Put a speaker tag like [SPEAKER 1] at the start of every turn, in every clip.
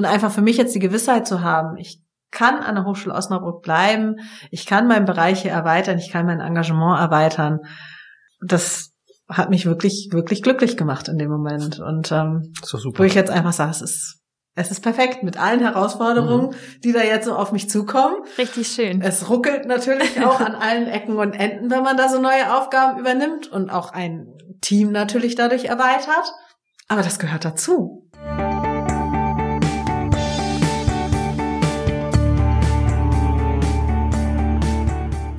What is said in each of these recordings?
[SPEAKER 1] Und einfach für mich jetzt die Gewissheit zu haben, ich kann an der Hochschule Osnabrück bleiben, ich kann meinen Bereich hier erweitern, ich kann mein Engagement erweitern. Das hat mich wirklich, wirklich glücklich gemacht in dem Moment. Und ähm, wo ich jetzt einfach sage, es ist es ist perfekt mit allen Herausforderungen, mhm. die da jetzt so auf mich zukommen.
[SPEAKER 2] Richtig schön.
[SPEAKER 1] Es ruckelt natürlich auch an allen Ecken und Enden, wenn man da so neue Aufgaben übernimmt und auch ein Team natürlich dadurch erweitert. Aber das gehört dazu.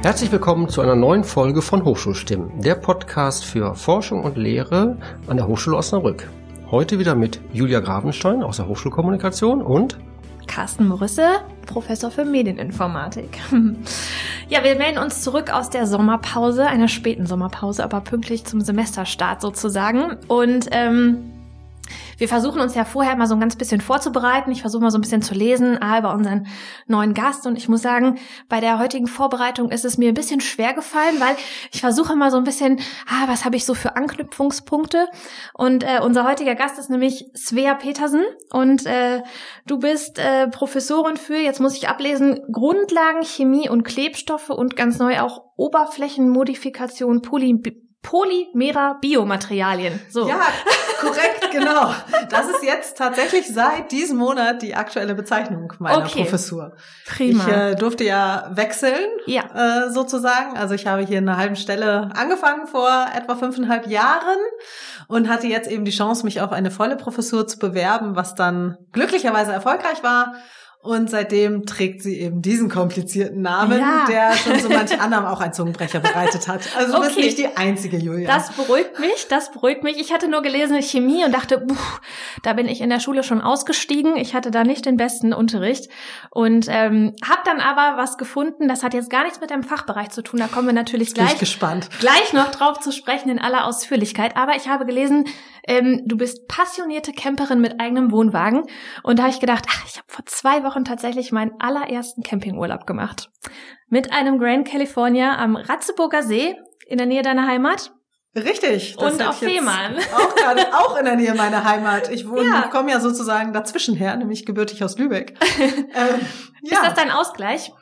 [SPEAKER 3] Herzlich willkommen zu einer neuen Folge von Hochschulstimmen, der Podcast für Forschung und Lehre an der Hochschule Osnabrück. Heute wieder mit Julia Gravenstein aus der Hochschulkommunikation und
[SPEAKER 2] Carsten Morisse, Professor für Medieninformatik. ja, wir melden uns zurück aus der Sommerpause, einer späten Sommerpause, aber pünktlich zum Semesterstart sozusagen. Und ähm, wir versuchen uns ja vorher mal so ein ganz bisschen vorzubereiten. Ich versuche mal so ein bisschen zu lesen ah, über unseren neuen Gast. Und ich muss sagen, bei der heutigen Vorbereitung ist es mir ein bisschen schwer gefallen, weil ich versuche mal so ein bisschen, ah, was habe ich so für Anknüpfungspunkte? Und äh, unser heutiger Gast ist nämlich Svea Petersen. Und äh, du bist äh, Professorin für, jetzt muss ich ablesen, Grundlagen, Chemie und Klebstoffe und ganz neu auch Oberflächenmodifikation, Poly Polymera Biomaterialien.
[SPEAKER 1] So. Ja, korrekt, genau. Das ist jetzt tatsächlich seit diesem Monat die aktuelle Bezeichnung meiner okay. Professur. Prima. Ich äh, durfte ja wechseln, ja. Äh, sozusagen. Also ich habe hier in einer halben Stelle angefangen vor etwa fünfeinhalb Jahren und hatte jetzt eben die Chance, mich auf eine volle Professur zu bewerben, was dann glücklicherweise erfolgreich war. Und seitdem trägt sie eben diesen komplizierten Namen, ja. der schon so manch anderem auch einen Zungenbrecher bereitet hat. Also du okay. bist nicht die einzige, Julia.
[SPEAKER 2] Das beruhigt mich, das beruhigt mich. Ich hatte nur gelesen Chemie und dachte, puh, da bin ich in der Schule schon ausgestiegen. Ich hatte da nicht den besten Unterricht und ähm, habe dann aber was gefunden. Das hat jetzt gar nichts mit dem Fachbereich zu tun. Da kommen wir natürlich gleich,
[SPEAKER 1] gespannt.
[SPEAKER 2] gleich noch drauf zu sprechen in aller Ausführlichkeit. Aber ich habe gelesen, ähm, du bist passionierte Camperin mit eigenem Wohnwagen. Und da habe ich gedacht, ach, ich habe vor zwei Wochen tatsächlich meinen allerersten Campingurlaub gemacht. Mit einem Grand California am Ratzeburger See in der Nähe deiner Heimat.
[SPEAKER 1] Richtig.
[SPEAKER 2] und auf Fehmarn.
[SPEAKER 1] Auch gerade, auch in der Nähe meiner Heimat. Ich wohne, ja. komme ja sozusagen dazwischen her, nämlich gebürtig aus Lübeck.
[SPEAKER 2] ähm, ja. Ist das dein Ausgleich?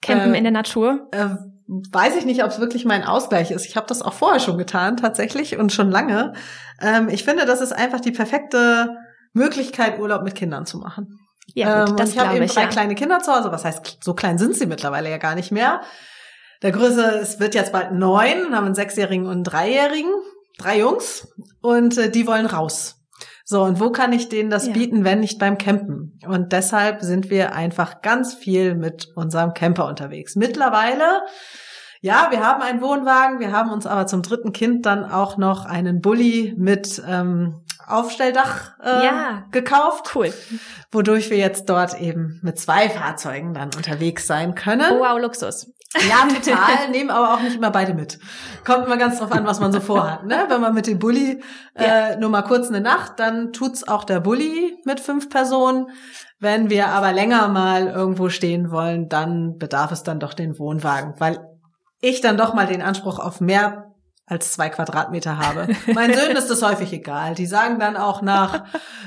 [SPEAKER 2] Campen äh, in der Natur?
[SPEAKER 1] Äh, weiß ich nicht, ob es wirklich mein Ausgleich ist. Ich habe das auch vorher schon getan, tatsächlich, und schon lange. Ähm, ich finde, das ist einfach die perfekte Möglichkeit, Urlaub mit Kindern zu machen. Ja, gut, ähm, das ich habe eben drei ja. kleine Kinder zu Hause. Was heißt, so klein sind sie mittlerweile ja gar nicht mehr. Der Größe, es wird jetzt bald neun, haben einen Sechsjährigen und einen Dreijährigen, drei Jungs, und äh, die wollen raus. So, und wo kann ich denen das ja. bieten, wenn nicht beim Campen? Und deshalb sind wir einfach ganz viel mit unserem Camper unterwegs. Mittlerweile, ja, wir haben einen Wohnwagen, wir haben uns aber zum dritten Kind dann auch noch einen Bulli mit ähm, Aufstelldach äh, ja. gekauft.
[SPEAKER 2] Cool.
[SPEAKER 1] Wodurch wir jetzt dort eben mit zwei Fahrzeugen dann unterwegs sein können.
[SPEAKER 2] Wow, Luxus.
[SPEAKER 1] Ja, total. Nehmen aber auch nicht immer beide mit. Kommt immer ganz drauf an, was man so vorhat. Ne? Wenn man mit dem Bulli äh, nur mal kurz eine Nacht, dann tut's auch der Bulli mit fünf Personen. Wenn wir aber länger mal irgendwo stehen wollen, dann bedarf es dann doch den Wohnwagen, weil ich dann doch mal den Anspruch auf mehr als zwei Quadratmeter habe. Meinen Söhnen ist das häufig egal. Die sagen dann auch nach,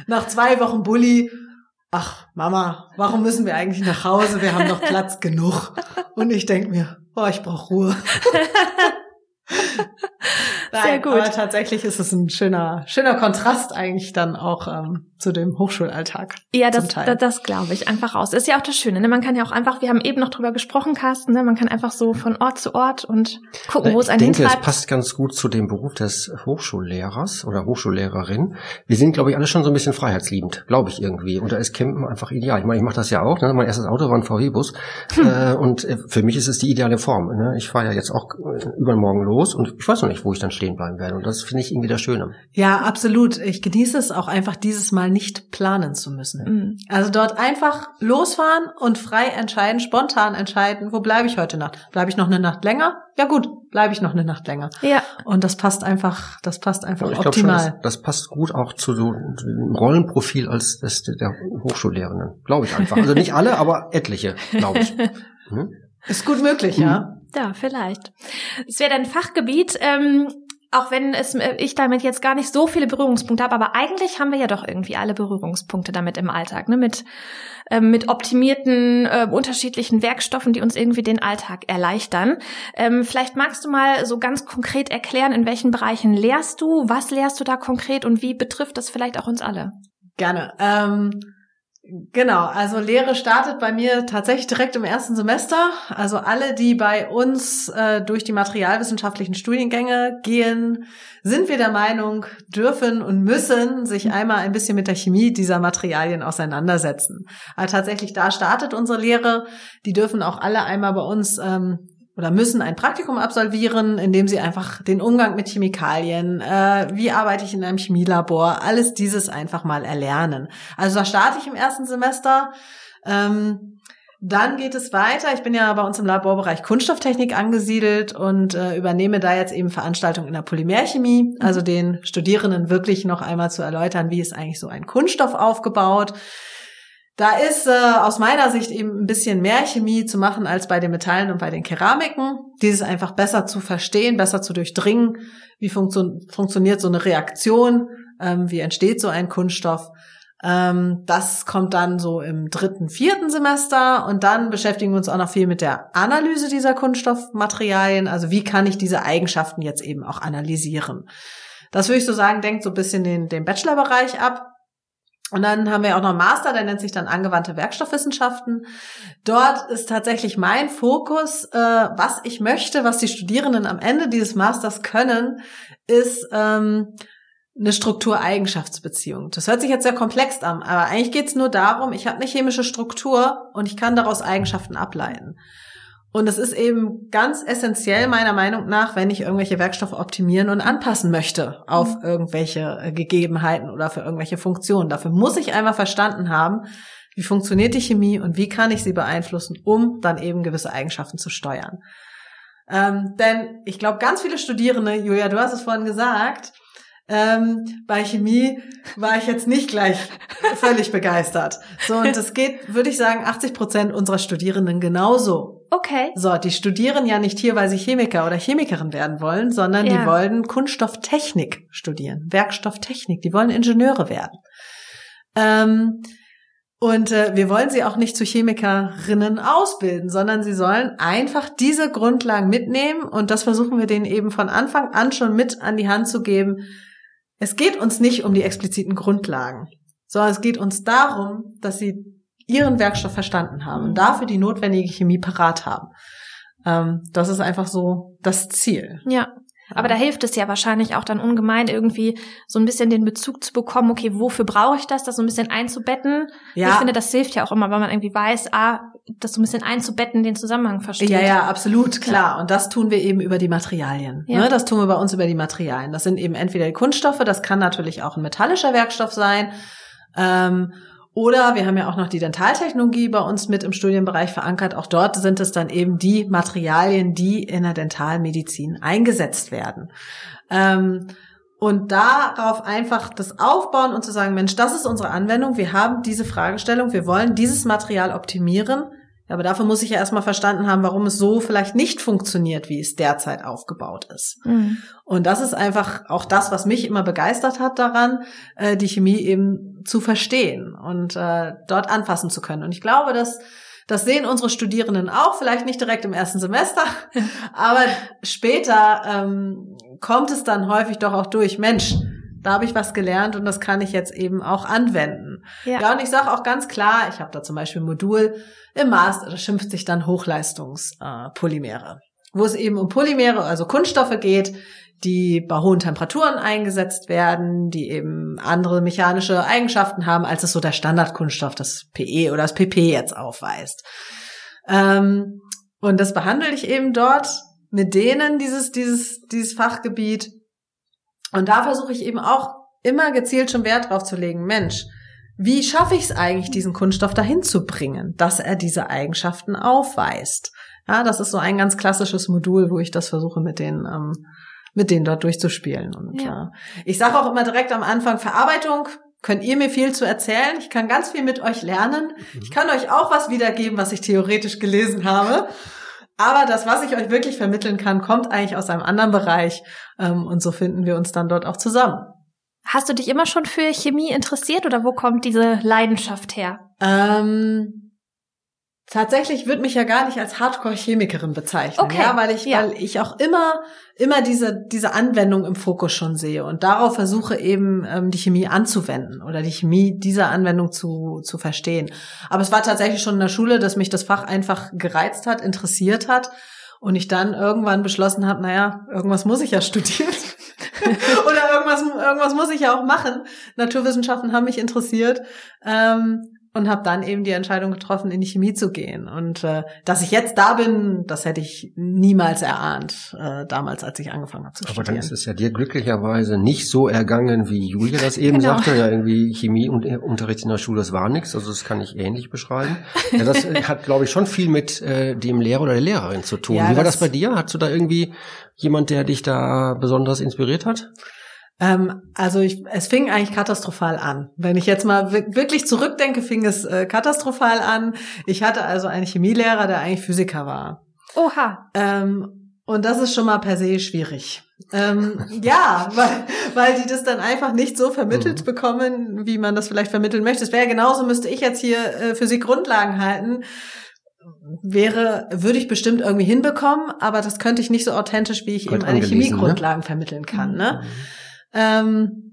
[SPEAKER 1] nach zwei Wochen Bulli, ach Mama, warum müssen wir eigentlich nach Hause? Wir haben noch Platz genug. Und ich denk mir, oh, ich brauche Ruhe. Nein, Sehr gut. Aber tatsächlich ist es ein schöner, schöner Kontrast eigentlich dann auch ähm, zu dem Hochschulalltag.
[SPEAKER 2] Ja, das, das, das glaube ich einfach aus. Ist ja auch das Schöne. Ne? Man kann ja auch einfach, wir haben eben noch drüber gesprochen, Carsten, ne? man kann einfach so von Ort zu Ort und gucken, wo es einen
[SPEAKER 3] Ich denke, es passt ganz gut zu dem Beruf des Hochschullehrers oder Hochschullehrerin. Wir sind, glaube ich, alle schon so ein bisschen freiheitsliebend, glaube ich irgendwie. Und da ist Campen einfach ideal. Ich meine, ich mache das ja auch. Ne? Mein erstes Auto war ein VW-Bus. Hm. Äh, und äh, für mich ist es die ideale Form. Ne? Ich fahre ja jetzt auch äh, übermorgen los und ich weiß noch nicht, wo ich dann stehen bleiben werde. Und das finde ich irgendwie das Schöne.
[SPEAKER 1] Ja, absolut. Ich genieße es auch einfach dieses Mal nicht planen zu müssen. Mhm. Also dort einfach losfahren und frei entscheiden, spontan entscheiden, wo bleibe ich heute Nacht? Bleibe ich noch eine Nacht länger? Ja gut, bleibe ich noch eine Nacht länger. Ja. Und das passt einfach, das passt einfach ich optimal.
[SPEAKER 3] Schon, das, das, passt gut auch zu so dem Rollenprofil als des, der Hochschullehrenden. Glaube ich einfach. Also nicht alle, aber etliche, glaube ich.
[SPEAKER 1] Hm? Ist gut möglich, ja.
[SPEAKER 2] Ja, vielleicht. Es wäre dein Fachgebiet. Ähm, auch wenn es äh, ich damit jetzt gar nicht so viele Berührungspunkte habe, aber eigentlich haben wir ja doch irgendwie alle Berührungspunkte damit im Alltag, ne? Mit ähm, mit optimierten äh, unterschiedlichen Werkstoffen, die uns irgendwie den Alltag erleichtern. Ähm, vielleicht magst du mal so ganz konkret erklären, in welchen Bereichen lehrst du, was lehrst du da konkret und wie betrifft das vielleicht auch uns alle?
[SPEAKER 1] Gerne. Ähm Genau, also Lehre startet bei mir tatsächlich direkt im ersten Semester. Also alle, die bei uns äh, durch die materialwissenschaftlichen Studiengänge gehen, sind wir der Meinung, dürfen und müssen sich einmal ein bisschen mit der Chemie dieser Materialien auseinandersetzen. Aber tatsächlich da startet unsere Lehre. Die dürfen auch alle einmal bei uns ähm, oder müssen ein Praktikum absolvieren, in dem sie einfach den Umgang mit Chemikalien, äh, wie arbeite ich in einem Chemielabor, alles dieses einfach mal erlernen. Also da starte ich im ersten Semester. Ähm, dann geht es weiter. Ich bin ja bei uns im Laborbereich Kunststofftechnik angesiedelt und äh, übernehme da jetzt eben Veranstaltungen in der Polymerchemie, also den Studierenden wirklich noch einmal zu erläutern, wie ist eigentlich so ein Kunststoff aufgebaut da ist äh, aus meiner Sicht eben ein bisschen mehr Chemie zu machen als bei den Metallen und bei den Keramiken. Dieses einfach besser zu verstehen, besser zu durchdringen. Wie funktio funktioniert so eine Reaktion? Ähm, wie entsteht so ein Kunststoff? Ähm, das kommt dann so im dritten, vierten Semester und dann beschäftigen wir uns auch noch viel mit der Analyse dieser Kunststoffmaterialien. Also wie kann ich diese Eigenschaften jetzt eben auch analysieren? Das würde ich so sagen, denkt so ein bisschen den, den Bachelorbereich ab. Und dann haben wir auch noch einen Master, der nennt sich dann angewandte Werkstoffwissenschaften. Dort ist tatsächlich mein Fokus, äh, was ich möchte, was die Studierenden am Ende dieses Masters können, ist ähm, eine Struktureigenschaftsbeziehung. Das hört sich jetzt sehr komplex an, aber eigentlich geht es nur darum, ich habe eine chemische Struktur und ich kann daraus Eigenschaften ableiten. Und es ist eben ganz essentiell meiner Meinung nach, wenn ich irgendwelche Werkstoffe optimieren und anpassen möchte auf mhm. irgendwelche äh, Gegebenheiten oder für irgendwelche Funktionen. Dafür muss ich einmal verstanden haben, wie funktioniert die Chemie und wie kann ich sie beeinflussen, um dann eben gewisse Eigenschaften zu steuern. Ähm, denn ich glaube, ganz viele Studierende, Julia, du hast es vorhin gesagt, ähm, bei Chemie war ich jetzt nicht gleich völlig begeistert. So, und das geht, würde ich sagen, 80 Prozent unserer Studierenden genauso.
[SPEAKER 2] Okay.
[SPEAKER 1] So, die studieren ja nicht hier, weil sie Chemiker oder Chemikerin werden wollen, sondern ja. die wollen Kunststofftechnik studieren, Werkstofftechnik. Die wollen Ingenieure werden. Ähm, und äh, wir wollen sie auch nicht zu Chemikerinnen ausbilden, sondern sie sollen einfach diese Grundlagen mitnehmen und das versuchen wir denen eben von Anfang an schon mit an die Hand zu geben, es geht uns nicht um die expliziten Grundlagen, sondern es geht uns darum, dass sie ihren Werkstoff verstanden haben und dafür die notwendige Chemie parat haben. Ähm, das ist einfach so das Ziel.
[SPEAKER 2] Ja. Aber da hilft es ja wahrscheinlich auch dann ungemein irgendwie so ein bisschen den Bezug zu bekommen, okay, wofür brauche ich das, das so ein bisschen einzubetten. Ja. Ich finde, das hilft ja auch immer, weil man irgendwie weiß, ah, das so ein bisschen einzubetten, den Zusammenhang versteht.
[SPEAKER 1] Ja, ja, absolut, klar. Und das tun wir eben über die Materialien. Ja. Ne? Das tun wir bei uns über die Materialien. Das sind eben entweder die Kunststoffe, das kann natürlich auch ein metallischer Werkstoff sein. Ähm, oder wir haben ja auch noch die Dentaltechnologie bei uns mit im Studienbereich verankert. Auch dort sind es dann eben die Materialien, die in der Dentalmedizin eingesetzt werden. Ähm, und darauf einfach das aufbauen und zu sagen, Mensch, das ist unsere Anwendung, wir haben diese Fragestellung, wir wollen dieses Material optimieren. Aber dafür muss ich ja erstmal verstanden haben, warum es so vielleicht nicht funktioniert, wie es derzeit aufgebaut ist. Mhm. Und das ist einfach auch das, was mich immer begeistert hat daran, äh, die Chemie eben zu verstehen und äh, dort anfassen zu können. Und ich glaube, dass das sehen unsere Studierenden auch, vielleicht nicht direkt im ersten Semester, aber später ähm, kommt es dann häufig doch auch durch, Mensch, da habe ich was gelernt und das kann ich jetzt eben auch anwenden. Ja, ja und ich sage auch ganz klar, ich habe da zum Beispiel ein Modul im Master, das schimpft sich dann Hochleistungspolymere, äh, wo es eben um Polymere, also Kunststoffe geht, die bei hohen Temperaturen eingesetzt werden, die eben andere mechanische Eigenschaften haben, als es so der Standardkunststoff, das PE oder das PP jetzt aufweist. Ähm, und das behandle ich eben dort mit denen dieses, dieses, dieses Fachgebiet. Und da versuche ich eben auch immer gezielt schon Wert drauf zu legen, Mensch, wie schaffe ich es eigentlich, diesen Kunststoff dahin zu bringen, dass er diese Eigenschaften aufweist? Ja, das ist so ein ganz klassisches Modul, wo ich das versuche mit den, ähm, mit denen dort durchzuspielen. Und ja. äh, ich sage auch immer direkt am Anfang, Verarbeitung könnt ihr mir viel zu erzählen. Ich kann ganz viel mit euch lernen. Ich kann euch auch was wiedergeben, was ich theoretisch gelesen habe. Aber das, was ich euch wirklich vermitteln kann, kommt eigentlich aus einem anderen Bereich. Ähm, und so finden wir uns dann dort auch zusammen.
[SPEAKER 2] Hast du dich immer schon für Chemie interessiert oder wo kommt diese Leidenschaft her?
[SPEAKER 1] Ähm, Tatsächlich würde mich ja gar nicht als Hardcore-Chemikerin bezeichnen, okay. ja, weil ich, ja. weil ich auch immer, immer diese, diese Anwendung im Fokus schon sehe und darauf versuche eben ähm, die Chemie anzuwenden oder die Chemie dieser Anwendung zu, zu verstehen. Aber es war tatsächlich schon in der Schule, dass mich das Fach einfach gereizt hat, interessiert hat und ich dann irgendwann beschlossen habe, naja, irgendwas muss ich ja studieren. oder irgendwas, irgendwas muss ich ja auch machen. Naturwissenschaften haben mich interessiert. Ähm, und habe dann eben die Entscheidung getroffen, in die Chemie zu gehen. Und äh, dass ich jetzt da bin, das hätte ich niemals erahnt, äh, damals, als ich angefangen habe zu
[SPEAKER 3] Aber
[SPEAKER 1] studieren.
[SPEAKER 3] Aber dann ist es ja dir glücklicherweise nicht so ergangen, wie Julia das eben genau. sagte. Ja, irgendwie Chemie und äh, Unterricht in der Schule, das war nichts. Also das kann ich ähnlich beschreiben. Ja, das äh, hat, glaube ich, schon viel mit äh, dem Lehrer oder der Lehrerin zu tun. Ja, wie war das, das bei dir? Hattest du da irgendwie jemand, der dich da besonders inspiriert hat?
[SPEAKER 1] Ähm, also ich, es fing eigentlich katastrophal an. Wenn ich jetzt mal wirklich zurückdenke, fing es äh, katastrophal an. Ich hatte also einen Chemielehrer, der eigentlich Physiker war.
[SPEAKER 2] Oha.
[SPEAKER 1] Ähm, und das ist schon mal per se schwierig. Ähm, ja, weil, weil die das dann einfach nicht so vermittelt mhm. bekommen, wie man das vielleicht vermitteln möchte. Es wäre genauso, müsste ich jetzt hier äh, Physik Grundlagen halten wäre, würde ich bestimmt irgendwie hinbekommen, aber das könnte ich nicht so authentisch, wie ich Gut eben eine Chemiegrundlagen ne? vermitteln kann. Ne? Mhm. Ähm,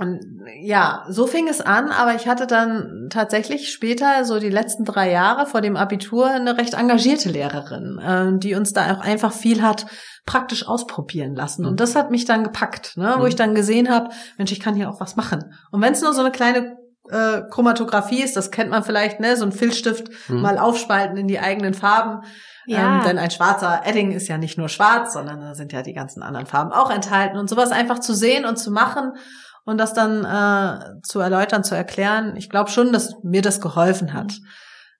[SPEAKER 1] und ja, so fing es an, aber ich hatte dann tatsächlich später, so die letzten drei Jahre vor dem Abitur, eine recht engagierte Lehrerin, äh, die uns da auch einfach viel hat praktisch ausprobieren lassen. Und das hat mich dann gepackt, ne, wo ich mhm. dann gesehen habe, Mensch, ich kann hier auch was machen. Und wenn es nur so eine kleine äh, Chromatographie ist, das kennt man vielleicht, ne, so ein Filzstift mhm. mal aufspalten in die eigenen Farben. Ja. Ähm, denn ein schwarzer Edding ist ja nicht nur schwarz, sondern da sind ja die ganzen anderen Farben auch enthalten. Und sowas einfach zu sehen und zu machen und das dann äh, zu erläutern, zu erklären, ich glaube schon, dass mir das geholfen hat.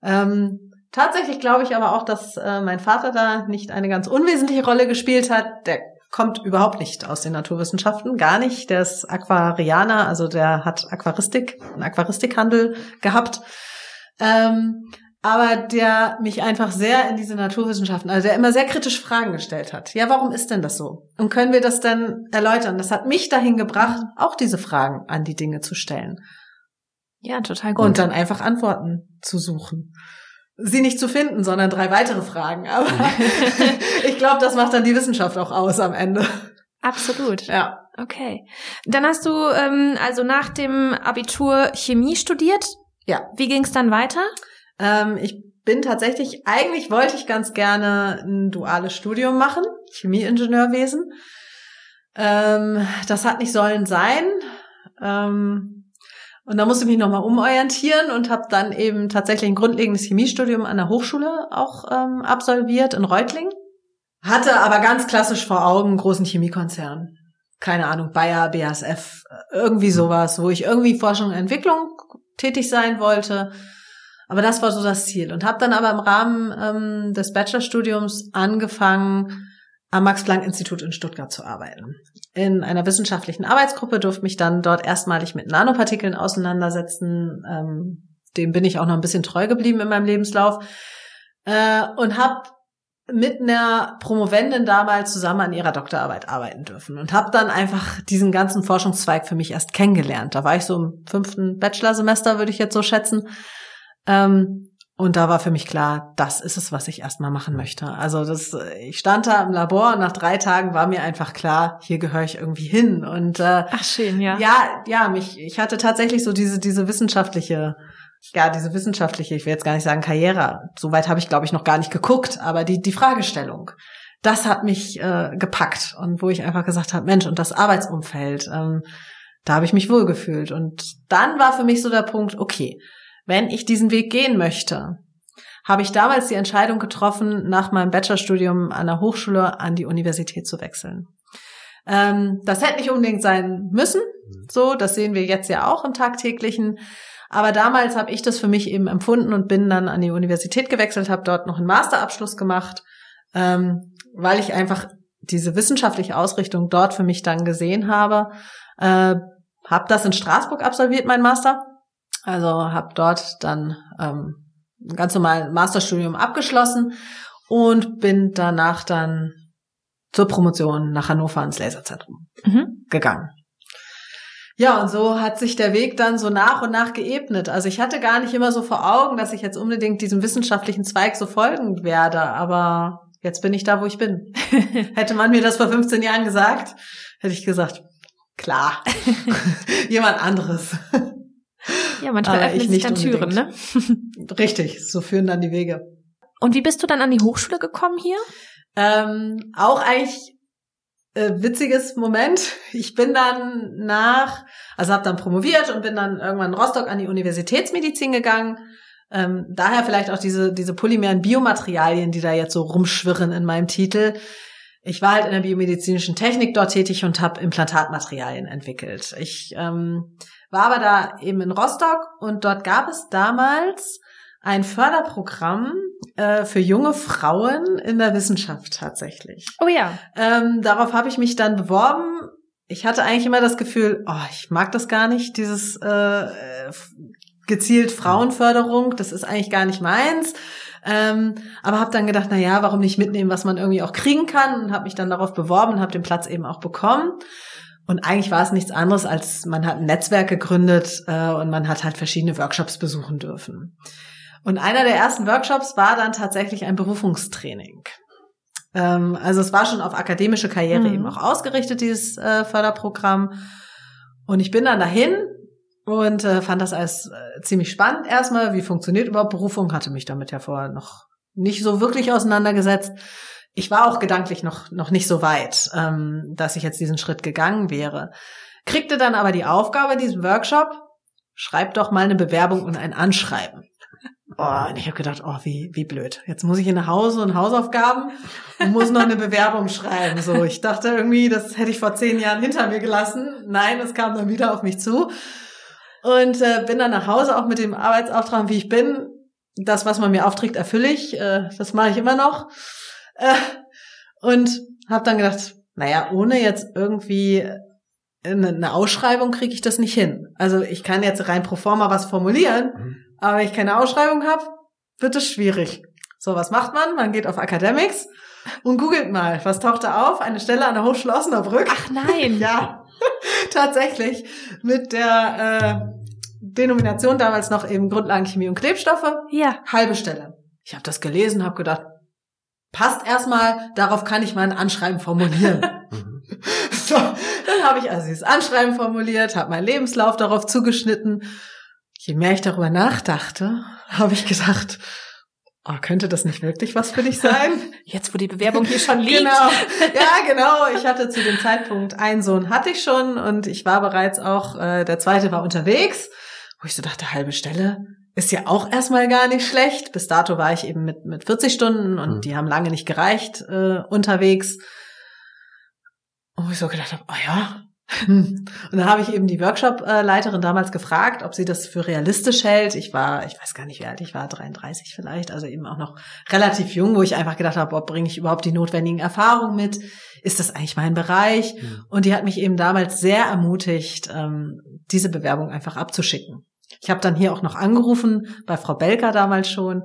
[SPEAKER 1] Ähm, tatsächlich glaube ich aber auch, dass äh, mein Vater da nicht eine ganz unwesentliche Rolle gespielt hat. Der kommt überhaupt nicht aus den Naturwissenschaften, gar nicht. Der ist Aquarianer, also der hat Aquaristik, einen Aquaristikhandel gehabt. Ähm, aber der mich einfach sehr in diese Naturwissenschaften, also der immer sehr kritisch Fragen gestellt hat. Ja, warum ist denn das so? Und können wir das dann erläutern? Das hat mich dahin gebracht, auch diese Fragen an die Dinge zu stellen.
[SPEAKER 2] Ja, total gut.
[SPEAKER 1] Und dann einfach Antworten zu suchen. Sie nicht zu finden, sondern drei weitere Fragen. Aber ich glaube, das macht dann die Wissenschaft auch aus am Ende.
[SPEAKER 2] Absolut.
[SPEAKER 1] Ja.
[SPEAKER 2] Okay. Dann hast du ähm, also nach dem Abitur Chemie studiert.
[SPEAKER 1] Ja.
[SPEAKER 2] Wie ging es dann weiter?
[SPEAKER 1] Ähm, ich bin tatsächlich, eigentlich wollte ich ganz gerne ein duales Studium machen, Chemieingenieurwesen. Ähm, das hat nicht sollen sein. Ähm, und da musste ich mich nochmal umorientieren und habe dann eben tatsächlich ein grundlegendes Chemiestudium an der Hochschule auch ähm, absolviert in Reutlingen. Hatte aber ganz klassisch vor Augen einen großen Chemiekonzern. Keine Ahnung, Bayer, BASF, irgendwie sowas, wo ich irgendwie Forschung und Entwicklung tätig sein wollte aber das war so das Ziel. Und habe dann aber im Rahmen ähm, des Bachelorstudiums angefangen, am Max-Planck-Institut in Stuttgart zu arbeiten. In einer wissenschaftlichen Arbeitsgruppe durfte mich dann dort erstmalig mit Nanopartikeln auseinandersetzen. Ähm, dem bin ich auch noch ein bisschen treu geblieben in meinem Lebenslauf. Äh, und habe mit einer Promovendin damals zusammen an ihrer Doktorarbeit arbeiten dürfen und habe dann einfach diesen ganzen Forschungszweig für mich erst kennengelernt. Da war ich so im fünften Bachelorsemester, würde ich jetzt so schätzen. Ähm, und da war für mich klar, das ist es, was ich erstmal machen möchte. Also das, ich stand da im Labor und nach drei Tagen war mir einfach klar, hier gehöre ich irgendwie hin. Und äh,
[SPEAKER 2] Ach schön, ja.
[SPEAKER 1] Ja, ja, mich, ich hatte tatsächlich so diese, diese wissenschaftliche, ja, diese wissenschaftliche, ich will jetzt gar nicht sagen Karriere. Soweit habe ich, glaube ich, noch gar nicht geguckt, aber die, die Fragestellung, das hat mich äh, gepackt und wo ich einfach gesagt habe, Mensch, und das Arbeitsumfeld, ähm, da habe ich mich wohlgefühlt. Und dann war für mich so der Punkt, okay, wenn ich diesen Weg gehen möchte, habe ich damals die Entscheidung getroffen, nach meinem Bachelorstudium an der Hochschule an die Universität zu wechseln. Ähm, das hätte nicht unbedingt sein müssen. So, das sehen wir jetzt ja auch im tagtäglichen. Aber damals habe ich das für mich eben empfunden und bin dann an die Universität gewechselt, habe dort noch einen Masterabschluss gemacht, ähm, weil ich einfach diese wissenschaftliche Ausrichtung dort für mich dann gesehen habe. Äh, habe das in Straßburg absolviert, mein Master, also habe dort dann ähm, ein ganz normales Masterstudium abgeschlossen und bin danach dann zur Promotion nach Hannover ins Laserzentrum mhm. gegangen. Ja, und so hat sich der Weg dann so nach und nach geebnet. Also ich hatte gar nicht immer so vor Augen, dass ich jetzt unbedingt diesem wissenschaftlichen Zweig so folgen werde, aber jetzt bin ich da, wo ich bin. Hätte man mir das vor 15 Jahren gesagt, hätte ich gesagt, klar, jemand anderes.
[SPEAKER 2] Ja, manchmal öffnen sich dann Türen, ne?
[SPEAKER 1] Richtig, so führen dann die Wege.
[SPEAKER 2] Und wie bist du dann an die Hochschule gekommen hier?
[SPEAKER 1] Ähm, auch eigentlich äh, witziges Moment. Ich bin dann nach, also habe dann promoviert und bin dann irgendwann in Rostock an die Universitätsmedizin gegangen. Ähm, daher vielleicht auch diese, diese polymeren Biomaterialien, die da jetzt so rumschwirren in meinem Titel. Ich war halt in der biomedizinischen Technik dort tätig und habe Implantatmaterialien entwickelt. Ich ähm, war aber da eben in Rostock und dort gab es damals ein Förderprogramm äh, für junge Frauen in der Wissenschaft tatsächlich.
[SPEAKER 2] Oh ja.
[SPEAKER 1] Ähm, darauf habe ich mich dann beworben. Ich hatte eigentlich immer das Gefühl, oh, ich mag das gar nicht, dieses äh, gezielt Frauenförderung, das ist eigentlich gar nicht meins. Ähm, aber habe dann gedacht, na ja, warum nicht mitnehmen, was man irgendwie auch kriegen kann und habe mich dann darauf beworben und habe den Platz eben auch bekommen. Und eigentlich war es nichts anderes, als man hat ein Netzwerk gegründet äh, und man hat halt verschiedene Workshops besuchen dürfen. Und einer der ersten Workshops war dann tatsächlich ein Berufungstraining. Ähm, also es war schon auf akademische Karriere mhm. eben auch ausgerichtet, dieses äh, Förderprogramm. Und ich bin dann dahin und äh, fand das als äh, ziemlich spannend erstmal. Wie funktioniert überhaupt Berufung? Hatte mich damit ja vorher noch nicht so wirklich auseinandergesetzt. Ich war auch gedanklich noch, noch nicht so weit, ähm, dass ich jetzt diesen Schritt gegangen wäre. Kriegte dann aber die Aufgabe, diesen Workshop, schreib doch mal eine Bewerbung und ein Anschreiben. Oh, und ich habe gedacht, oh, wie, wie blöd. Jetzt muss ich in nach Hause und Hausaufgaben und muss noch eine Bewerbung schreiben. So, ich dachte irgendwie, das hätte ich vor zehn Jahren hinter mir gelassen. Nein, es kam dann wieder auf mich zu. Und äh, bin dann nach Hause auch mit dem Arbeitsauftrag, wie ich bin. Das, was man mir aufträgt, erfülle ich. Äh, das mache ich immer noch. Äh, und habe dann gedacht, naja, ohne jetzt irgendwie eine Ausschreibung kriege ich das nicht hin. Also ich kann jetzt rein pro forma was formulieren, mhm. aber wenn ich keine Ausschreibung habe, wird es schwierig. So, was macht man? Man geht auf Academics und googelt mal, was taucht da auf? Eine Stelle an der Hochschule Osnabrück.
[SPEAKER 2] Ach nein.
[SPEAKER 1] ja, tatsächlich. Mit der äh, Denomination damals noch eben Grundlagenchemie und Klebstoffe.
[SPEAKER 2] Ja.
[SPEAKER 1] Halbe Stelle. Ich habe das gelesen, habe gedacht, passt erstmal, darauf kann ich mal ein Anschreiben formulieren. So, dann habe ich also dieses Anschreiben formuliert, habe meinen Lebenslauf darauf zugeschnitten. Je mehr ich darüber nachdachte, habe ich gedacht, oh, könnte das nicht wirklich was für dich sein?
[SPEAKER 2] Jetzt, wo die Bewerbung hier schon liegt.
[SPEAKER 1] Genau. Ja, genau. Ich hatte zu dem Zeitpunkt einen Sohn hatte ich schon und ich war bereits auch, äh, der zweite war unterwegs, wo ich so dachte, halbe Stelle, ist ja auch erstmal gar nicht schlecht. Bis dato war ich eben mit, mit 40 Stunden und mhm. die haben lange nicht gereicht äh, unterwegs. Und wo ich so gedacht habe, oh ja. Und dann habe ich eben die Workshop-Leiterin damals gefragt, ob sie das für realistisch hält. Ich war, ich weiß gar nicht, wie alt ich war, 33 vielleicht, also eben auch noch relativ jung, wo ich einfach gedacht habe, ob bringe ich überhaupt die notwendigen Erfahrungen mit? Ist das eigentlich mein Bereich? Mhm. Und die hat mich eben damals sehr ermutigt, ähm, diese Bewerbung einfach abzuschicken. Ich habe dann hier auch noch angerufen, bei Frau Belker damals schon,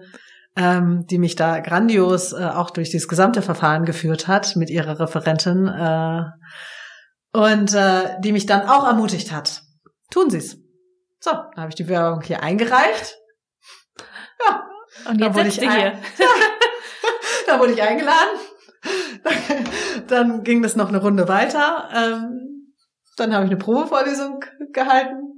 [SPEAKER 1] ähm, die mich da grandios äh, auch durch dieses gesamte Verfahren geführt hat mit ihrer Referentin äh, und äh, die mich dann auch ermutigt hat. Tun Sie's. So, dann habe ich die Bewerbung hier eingereicht.
[SPEAKER 2] Ja. Und jetzt wurde ich hier.
[SPEAKER 1] da wurde ich eingeladen. dann ging das noch eine Runde weiter. Ähm, dann habe ich eine Probevorlesung gehalten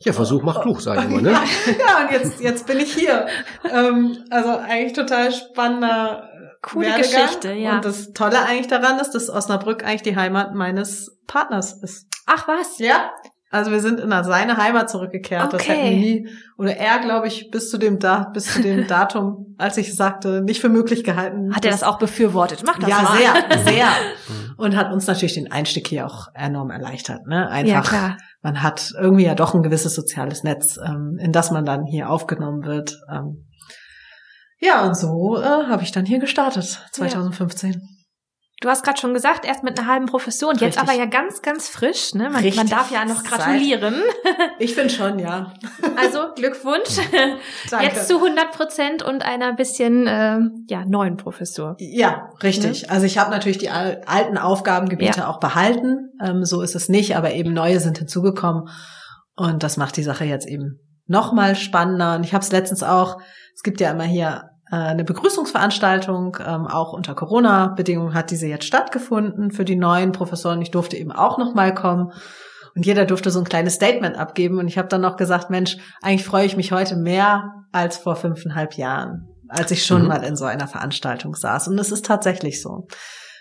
[SPEAKER 3] ja, Versuch macht klug, sage ich immer, ne?
[SPEAKER 1] ja, und jetzt, jetzt bin ich hier. Ähm, also eigentlich total spannender
[SPEAKER 2] Coole Werdegang. Geschichte, ja.
[SPEAKER 1] Und das Tolle eigentlich daran ist, dass Osnabrück eigentlich die Heimat meines Partners ist.
[SPEAKER 2] Ach was?
[SPEAKER 1] Ja. Also wir sind in seine Heimat zurückgekehrt. Okay. Das hätten wir nie, oder er, glaube ich, bis zu dem da, bis zu dem Datum, als ich sagte, nicht für möglich gehalten.
[SPEAKER 2] Hat er das auch befürwortet? Mach das
[SPEAKER 1] ja,
[SPEAKER 2] mal.
[SPEAKER 1] Ja, sehr, sehr. Und hat uns natürlich den Einstieg hier auch enorm erleichtert. Ne? Einfach, ja, klar. man hat irgendwie ja doch ein gewisses soziales Netz, ähm, in das man dann hier aufgenommen wird. Ähm. Ja, und so äh, habe ich dann hier gestartet, 2015. Ja.
[SPEAKER 2] Du hast gerade schon gesagt, erst mit einer halben Professur und jetzt aber ja ganz, ganz frisch. Ne? Man, man darf ja noch gratulieren.
[SPEAKER 1] Ich finde schon, ja.
[SPEAKER 2] Also Glückwunsch. jetzt zu 100 Prozent und einer bisschen äh, ja neuen Professur.
[SPEAKER 1] Ja, richtig. Ne? Also ich habe natürlich die alten Aufgabengebiete ja. auch behalten. Ähm, so ist es nicht, aber eben neue sind hinzugekommen und das macht die Sache jetzt eben noch mal spannender. Und ich habe es letztens auch. Es gibt ja immer hier eine Begrüßungsveranstaltung, ähm, auch unter Corona-Bedingungen hat diese jetzt stattgefunden für die neuen Professoren. Ich durfte eben auch noch mal kommen und jeder durfte so ein kleines Statement abgeben. Und ich habe dann noch gesagt, Mensch, eigentlich freue ich mich heute mehr als vor fünfeinhalb Jahren, als ich schon mhm. mal in so einer Veranstaltung saß. Und es ist tatsächlich so.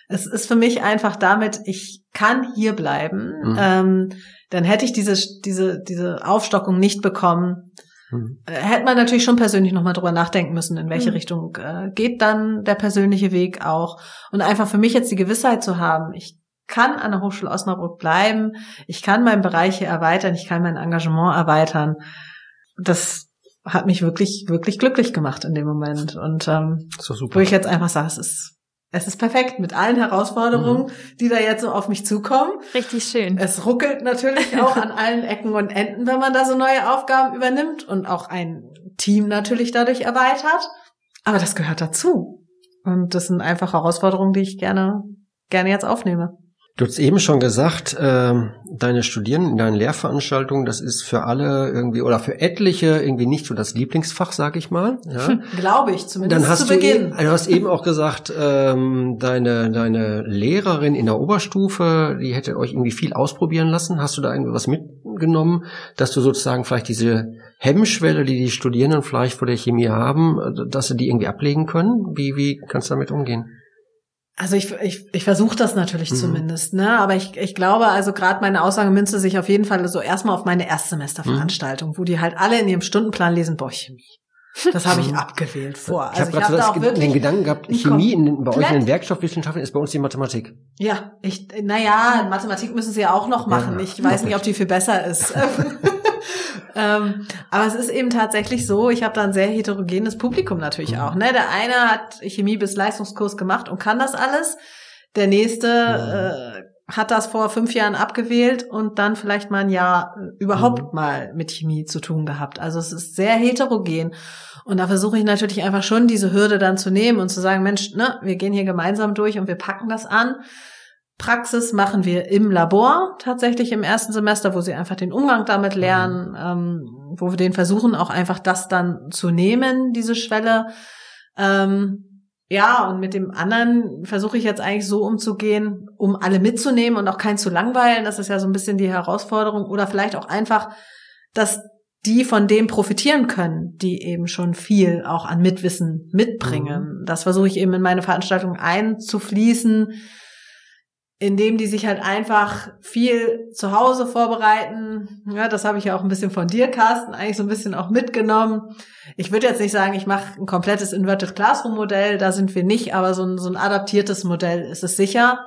[SPEAKER 1] Es ist für mich einfach damit, ich kann hier bleiben. Mhm. Ähm, dann hätte ich diese, diese, diese Aufstockung nicht bekommen, Mhm. Hätte man natürlich schon persönlich nochmal drüber nachdenken müssen, in welche mhm. Richtung äh, geht dann der persönliche Weg auch. Und einfach für mich jetzt die Gewissheit zu haben, ich kann an der Hochschule Osnabrück bleiben, ich kann meinen Bereich hier erweitern, ich kann mein Engagement erweitern. Das hat mich wirklich, wirklich glücklich gemacht in dem Moment. Und ähm, wo ich jetzt einfach sage, es ist es ist perfekt mit allen Herausforderungen, mhm. die da jetzt so auf mich zukommen.
[SPEAKER 2] Richtig schön.
[SPEAKER 1] Es ruckelt natürlich auch an allen Ecken und Enden, wenn man da so neue Aufgaben übernimmt und auch ein Team natürlich dadurch erweitert. Aber das gehört dazu. Und das sind einfach Herausforderungen, die ich gerne, gerne jetzt aufnehme.
[SPEAKER 3] Du hast eben schon gesagt, äh, deine Studierenden, deine Lehrveranstaltungen, das ist für alle irgendwie oder für etliche irgendwie nicht so das Lieblingsfach, sag ich mal. Ja.
[SPEAKER 1] Glaube ich zumindest
[SPEAKER 3] Dann hast
[SPEAKER 1] zu
[SPEAKER 3] du
[SPEAKER 1] Beginn.
[SPEAKER 3] Eben, du hast eben auch gesagt, ähm, deine deine Lehrerin in der Oberstufe, die hätte euch irgendwie viel ausprobieren lassen. Hast du da irgendwas mitgenommen, dass du sozusagen vielleicht diese Hemmschwelle, die die Studierenden vielleicht vor der Chemie haben, dass sie die irgendwie ablegen können? Wie wie kannst du damit umgehen?
[SPEAKER 1] Also ich, ich, ich versuche das natürlich mhm. zumindest, ne? Aber ich, ich glaube, also gerade meine Aussage münzte sich auf jeden Fall so erstmal auf meine Erstsemesterveranstaltung, mhm. wo die halt alle in ihrem Stundenplan lesen, boah, Chemie. Das habe ich mhm. abgewählt vor.
[SPEAKER 3] Ich also habe gerade so den Gedanken gehabt, Chemie in, bei euch in den Werkstoffwissenschaften ist bei uns die Mathematik.
[SPEAKER 1] Ja, ich, naja, Mathematik müssen sie ja auch noch machen. Ja, ich weiß nicht, ob die viel besser ist. ähm, aber es ist eben tatsächlich so, ich habe da ein sehr heterogenes Publikum natürlich mhm. auch. Ne? Der eine hat Chemie bis Leistungskurs gemacht und kann das alles. Der nächste mhm. äh, hat das vor fünf Jahren abgewählt und dann vielleicht mal ein Jahr äh, überhaupt mhm. mal mit Chemie zu tun gehabt. Also es ist sehr heterogen. Und da versuche ich natürlich einfach schon diese Hürde dann zu nehmen und zu sagen, Mensch, ne, wir gehen hier gemeinsam durch und wir packen das an. Praxis machen wir im Labor tatsächlich im ersten Semester, wo sie einfach den Umgang damit mhm. lernen, ähm, wo wir den versuchen, auch einfach das dann zu nehmen, diese Schwelle. Ähm, ja, und mit dem anderen versuche ich jetzt eigentlich so umzugehen, um alle mitzunehmen und auch keinen zu langweilen. Das ist ja so ein bisschen die Herausforderung. Oder vielleicht auch einfach, dass die von dem profitieren können, die eben schon viel auch an Mitwissen mitbringen. Mhm. Das versuche ich eben in meine Veranstaltung einzufließen indem die sich halt einfach viel zu Hause vorbereiten. Ja, das habe ich ja auch ein bisschen von dir, Carsten, eigentlich so ein bisschen auch mitgenommen. Ich würde jetzt nicht sagen, ich mache ein komplettes Inverted Classroom Modell, da sind wir nicht, aber so ein, so ein adaptiertes Modell ist es sicher,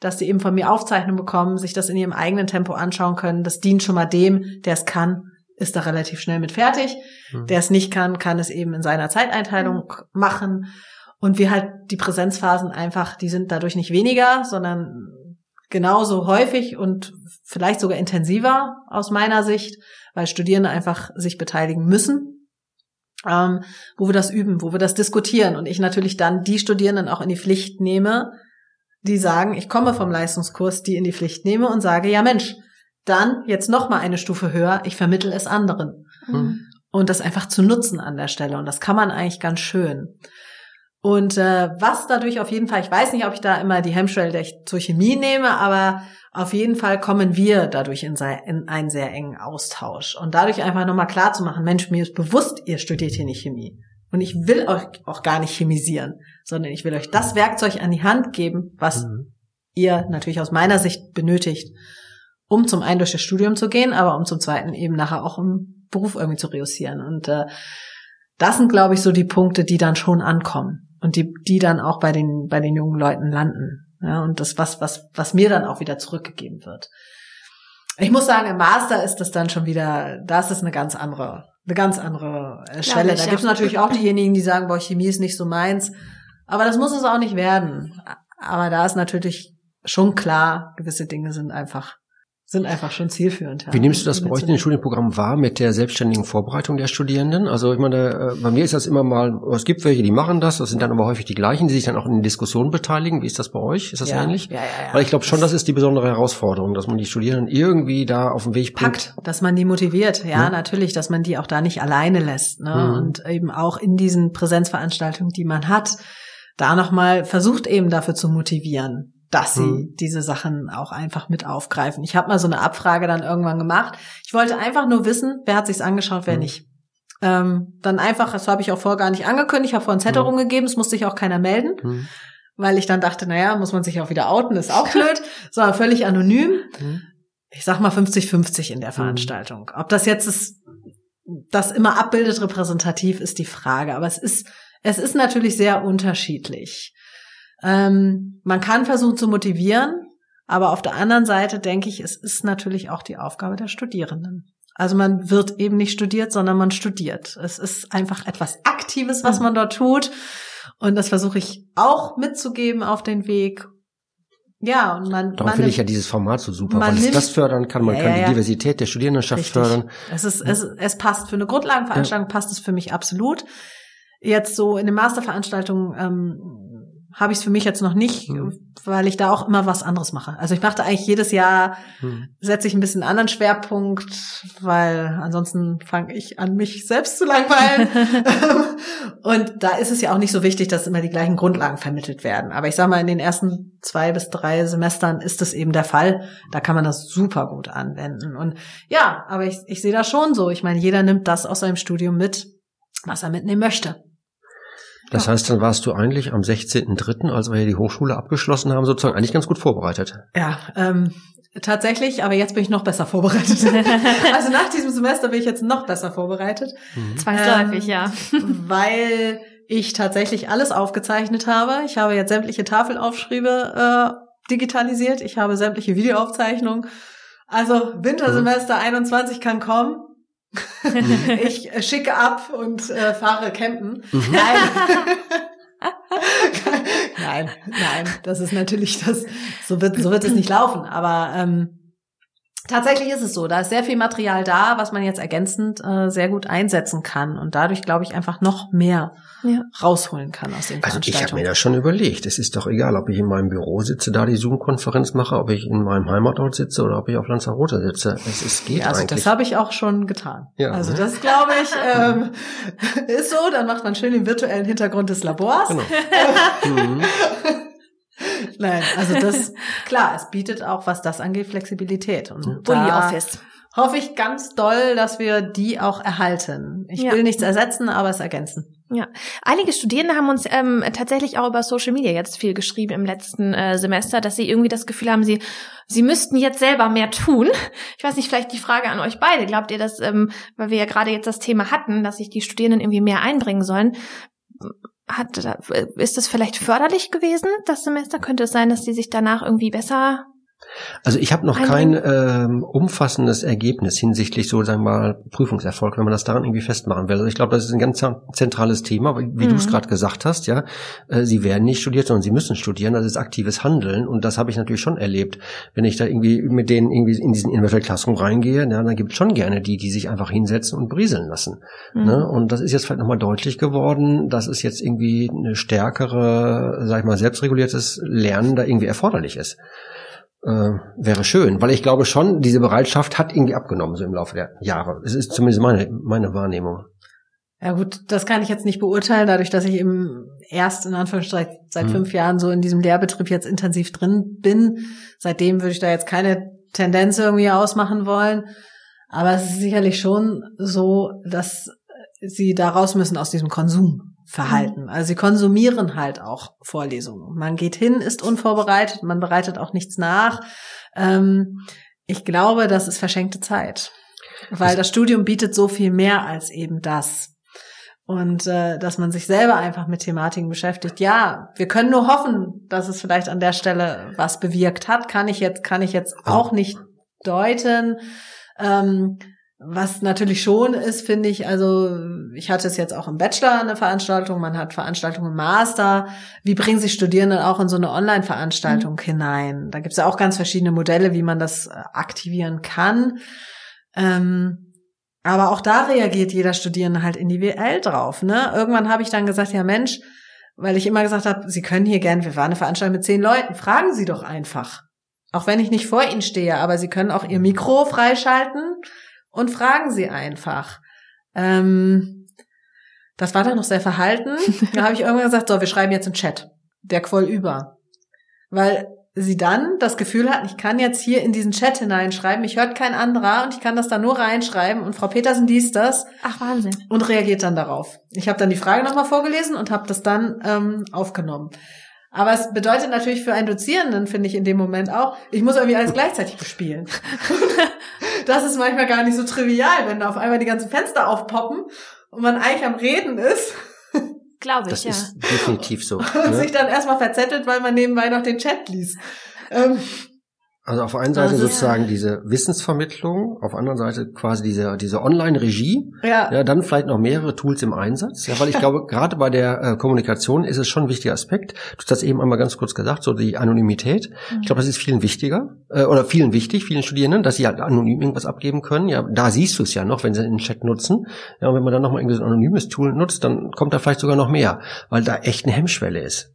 [SPEAKER 1] dass die eben von mir Aufzeichnungen bekommen, sich das in ihrem eigenen Tempo anschauen können. Das dient schon mal dem, der es kann, ist da relativ schnell mit fertig. Mhm. Der es nicht kann, kann es eben in seiner Zeiteinteilung machen. Und wir halt die Präsenzphasen einfach, die sind dadurch nicht weniger, sondern genauso häufig und vielleicht sogar intensiver aus meiner Sicht, weil Studierende einfach sich beteiligen müssen, ähm, wo wir das üben, wo wir das diskutieren und ich natürlich dann die Studierenden auch in die Pflicht nehme, die sagen, ich komme vom Leistungskurs, die in die Pflicht nehme und sage, ja Mensch, dann jetzt noch mal eine Stufe höher, ich vermittel es anderen. Mhm. Und das einfach zu nutzen an der Stelle. Und das kann man eigentlich ganz schön. Und äh, was dadurch auf jeden Fall, ich weiß nicht, ob ich da immer die Hemmschwelle zur Chemie nehme, aber auf jeden Fall kommen wir dadurch in, in einen sehr engen Austausch. Und dadurch einfach nochmal klar zu machen, Mensch, mir ist bewusst, ihr studiert hier nicht Chemie. Und ich will euch auch gar nicht chemisieren, sondern ich will euch das Werkzeug an die Hand geben, was mhm. ihr natürlich aus meiner Sicht benötigt, um zum einen durch das Studium zu gehen, aber um zum zweiten eben nachher auch im Beruf irgendwie zu reüssieren. Und äh, das sind, glaube ich, so die Punkte, die dann schon ankommen und die, die dann auch bei den, bei den jungen Leuten landen. Ja, und das, was, was, was mir dann auch wieder zurückgegeben wird. Ich muss sagen, im Master ist das dann schon wieder, das ist eine ganz andere, eine ganz andere äh, Schwelle. Da gibt es natürlich auch diejenigen, die sagen, boah, Chemie ist nicht so meins. Aber das muss es auch nicht werden. Aber da ist natürlich schon klar, gewisse Dinge sind einfach sind einfach schon zielführend.
[SPEAKER 3] Wie nimmst du das bei euch in den Studienprogrammen wahr mit der selbstständigen Vorbereitung der Studierenden? Also ich meine, äh, bei mir ist das immer mal, es gibt welche, die machen das, das sind dann aber häufig die gleichen, die sich dann auch in den Diskussionen beteiligen. Wie ist das bei euch? Ist das
[SPEAKER 1] ja,
[SPEAKER 3] ähnlich?
[SPEAKER 1] Ja, ja, ja.
[SPEAKER 3] Weil ich glaube schon, das ist die besondere Herausforderung, dass man die Studierenden irgendwie da auf den Weg
[SPEAKER 1] packt, dass man die motiviert. Ja, mhm. natürlich, dass man die auch da nicht alleine lässt. Ne? Mhm. Und eben auch in diesen Präsenzveranstaltungen, die man hat, da nochmal versucht eben dafür zu motivieren dass sie hm. diese Sachen auch einfach mit aufgreifen. Ich habe mal so eine Abfrage dann irgendwann gemacht. Ich wollte einfach nur wissen, wer hat sich's angeschaut, wer hm. nicht. Ähm, dann einfach, das habe ich auch vorher gar nicht angekündigt, habe vorhin Zettel hm. rumgegeben, es musste sich auch keiner melden, hm. weil ich dann dachte, naja, muss man sich auch wieder outen, ist auch blöd, sondern völlig anonym. Hm. Ich sag mal 50-50 in der hm. Veranstaltung. Ob das jetzt ist, das immer abbildet repräsentativ, ist die Frage. Aber es ist, es ist natürlich sehr unterschiedlich. Ähm, man kann versuchen zu motivieren, aber auf der anderen Seite denke ich, es ist natürlich auch die Aufgabe der Studierenden. Also man wird eben nicht studiert, sondern man studiert. Es ist einfach etwas Aktives, was man dort tut. Und das versuche ich auch mitzugeben auf den Weg. Ja, und man.
[SPEAKER 3] Darum finde ich ja dieses Format so super, weil es das fördern kann. Man ja, kann die ja. Diversität der Studierendenschaft Richtig. fördern.
[SPEAKER 1] Es ist, es, es passt für eine Grundlagenveranstaltung, passt es für mich absolut. Jetzt so in den Masterveranstaltungen ähm, habe ich es für mich jetzt noch nicht, mhm. weil ich da auch immer was anderes mache. Also ich mache da eigentlich jedes Jahr, mhm. setze ich ein bisschen einen anderen Schwerpunkt, weil ansonsten fange ich an, mich selbst zu langweilen. und da ist es ja auch nicht so wichtig, dass immer die gleichen Grundlagen vermittelt werden. Aber ich sage mal, in den ersten zwei bis drei Semestern ist das eben der Fall. Da kann man das super gut anwenden. Und ja, aber ich, ich sehe das schon so. Ich meine, jeder nimmt das aus seinem Studium mit, was er mitnehmen möchte.
[SPEAKER 3] Das heißt, dann warst du eigentlich am 16.3., als wir hier die Hochschule abgeschlossen haben, sozusagen eigentlich ganz gut vorbereitet.
[SPEAKER 1] Ja, ähm, tatsächlich, aber jetzt bin ich noch besser vorbereitet. also nach diesem Semester bin ich jetzt noch besser vorbereitet.
[SPEAKER 2] Mhm. Zwangsläufig, ähm, ja.
[SPEAKER 1] weil ich tatsächlich alles aufgezeichnet habe. Ich habe jetzt sämtliche Tafelaufschriebe äh, digitalisiert. Ich habe sämtliche Videoaufzeichnungen. Also Wintersemester mhm. 21 kann kommen. Ich äh, schicke ab und äh, fahre campen. Mhm. Nein. nein, nein, das ist natürlich das, so wird, so wird es nicht laufen. Aber ähm, Tatsächlich ist es so, da ist sehr viel Material da, was man jetzt ergänzend äh, sehr gut einsetzen kann und dadurch, glaube ich, einfach noch mehr ja. rausholen kann aus den
[SPEAKER 3] Also ich habe mir das schon überlegt. Es ist doch egal, ob ich in meinem Büro sitze, da die Zoom-Konferenz mache, ob ich in meinem Heimatort sitze oder ob ich auf Lanzarote sitze. Es, es geht ja,
[SPEAKER 1] also
[SPEAKER 3] eigentlich.
[SPEAKER 1] Das habe ich auch schon getan. Ja. Also das glaube ich ähm, ist so. Dann macht man schön den virtuellen Hintergrund des Labors. Genau. mhm. Nein, also das, klar, es bietet auch, was das angeht, Flexibilität. Und
[SPEAKER 2] Bully Office.
[SPEAKER 1] Hoffe ich ganz doll, dass wir die auch erhalten. Ich ja. will nichts ersetzen, aber es ergänzen.
[SPEAKER 2] Ja, einige Studierende haben uns ähm, tatsächlich auch über Social Media jetzt viel geschrieben im letzten äh, Semester, dass sie irgendwie das Gefühl haben, sie sie müssten jetzt selber mehr tun. Ich weiß nicht, vielleicht die Frage an euch beide. Glaubt ihr, dass, ähm, weil wir ja gerade jetzt das Thema hatten, dass sich die Studierenden irgendwie mehr einbringen sollen? Hat, ist das vielleicht förderlich gewesen, das Semester? Könnte es sein, dass die sich danach irgendwie besser
[SPEAKER 3] also ich habe noch kein ähm, umfassendes Ergebnis hinsichtlich so sagen wir mal Prüfungserfolg, wenn man das daran irgendwie festmachen will. Also ich glaube, das ist ein ganz zentrales Thema, wie mhm. du es gerade gesagt hast, ja. Äh, sie werden nicht studiert, sondern sie müssen studieren. Das ist aktives Handeln und das habe ich natürlich schon erlebt, wenn ich da irgendwie mit denen irgendwie in diesen Inverted Classroom reingehe, ja, dann gibt es schon gerne die, die sich einfach hinsetzen und brieseln lassen. Mhm. Ne? Und das ist jetzt vielleicht nochmal deutlich geworden, dass es jetzt irgendwie eine stärkere, sag ich mal, selbstreguliertes Lernen da irgendwie erforderlich ist äh, wäre schön, weil ich glaube schon, diese Bereitschaft hat irgendwie abgenommen so im Laufe der Jahre. Es ist zumindest meine, meine Wahrnehmung.
[SPEAKER 1] Ja gut, das kann ich jetzt nicht beurteilen, dadurch, dass ich eben erst in Anführungsstrichen seit hm. fünf Jahren so in diesem Lehrbetrieb jetzt intensiv drin bin. Seitdem würde ich da jetzt keine Tendenz irgendwie ausmachen wollen. Aber es ist sicherlich schon so, dass sie da raus müssen aus diesem Konsum. Verhalten. Mhm. Also sie konsumieren halt auch Vorlesungen. Man geht hin, ist unvorbereitet, man bereitet auch nichts nach. Ähm, ich glaube, das ist verschenkte Zeit, weil das Studium bietet so viel mehr als eben das. Und äh, dass man sich selber einfach mit Thematiken beschäftigt. Ja, wir können nur hoffen, dass es vielleicht an der Stelle was bewirkt hat. Kann ich jetzt, kann ich jetzt auch nicht deuten. Ähm, was natürlich schon ist, finde ich, also ich hatte es jetzt auch im Bachelor eine Veranstaltung, man hat Veranstaltungen im Master. Wie bringen sich Studierende auch in so eine Online-Veranstaltung mhm. hinein? Da gibt es ja auch ganz verschiedene Modelle, wie man das äh, aktivieren kann. Ähm, aber auch da reagiert jeder Studierende halt individuell drauf. Ne? Irgendwann habe ich dann gesagt, ja Mensch, weil ich immer gesagt habe, Sie können hier gern, wir waren eine Veranstaltung mit zehn Leuten, fragen Sie doch einfach. Auch wenn ich nicht vor Ihnen stehe, aber Sie können auch Ihr Mikro freischalten und fragen Sie einfach. Ähm, das war dann noch sehr verhalten. da habe ich irgendwann gesagt, so, wir schreiben jetzt im Chat. Der quoll über. Weil sie dann das Gefühl hat, ich kann jetzt hier in diesen Chat hineinschreiben, ich hört kein anderer und ich kann das da nur reinschreiben und Frau Petersen liest das.
[SPEAKER 2] Ach Wahnsinn.
[SPEAKER 1] Und reagiert dann darauf. Ich habe dann die Frage nochmal vorgelesen und habe das dann ähm, aufgenommen. Aber es bedeutet natürlich für einen Dozierenden, finde ich in dem Moment auch, ich muss irgendwie alles gleichzeitig bespielen. das ist manchmal gar nicht so trivial, wenn da auf einmal die ganzen Fenster aufpoppen und man eigentlich am Reden ist.
[SPEAKER 2] Glaube ich,
[SPEAKER 3] das
[SPEAKER 2] ja.
[SPEAKER 3] Das ist definitiv so.
[SPEAKER 1] Und ne? sich dann erstmal verzettelt, weil man nebenbei noch den Chat liest. Ähm,
[SPEAKER 3] also auf der einen Seite also, sozusagen ja. diese Wissensvermittlung, auf der anderen Seite quasi diese, diese Online-Regie. Ja. ja. Dann vielleicht noch mehrere Tools im Einsatz. Ja, weil ich glaube, gerade bei der äh, Kommunikation ist es schon ein wichtiger Aspekt. Du hast das eben einmal ganz kurz gesagt, so die Anonymität. Mhm. Ich glaube, das ist vielen wichtiger, äh, oder vielen wichtig, vielen Studierenden, dass sie halt anonym irgendwas abgeben können. Ja, da siehst du es ja noch, wenn sie den Chat nutzen. Ja, und wenn man dann nochmal irgendwie so ein anonymes Tool nutzt, dann kommt da vielleicht sogar noch mehr, weil da echt eine Hemmschwelle ist.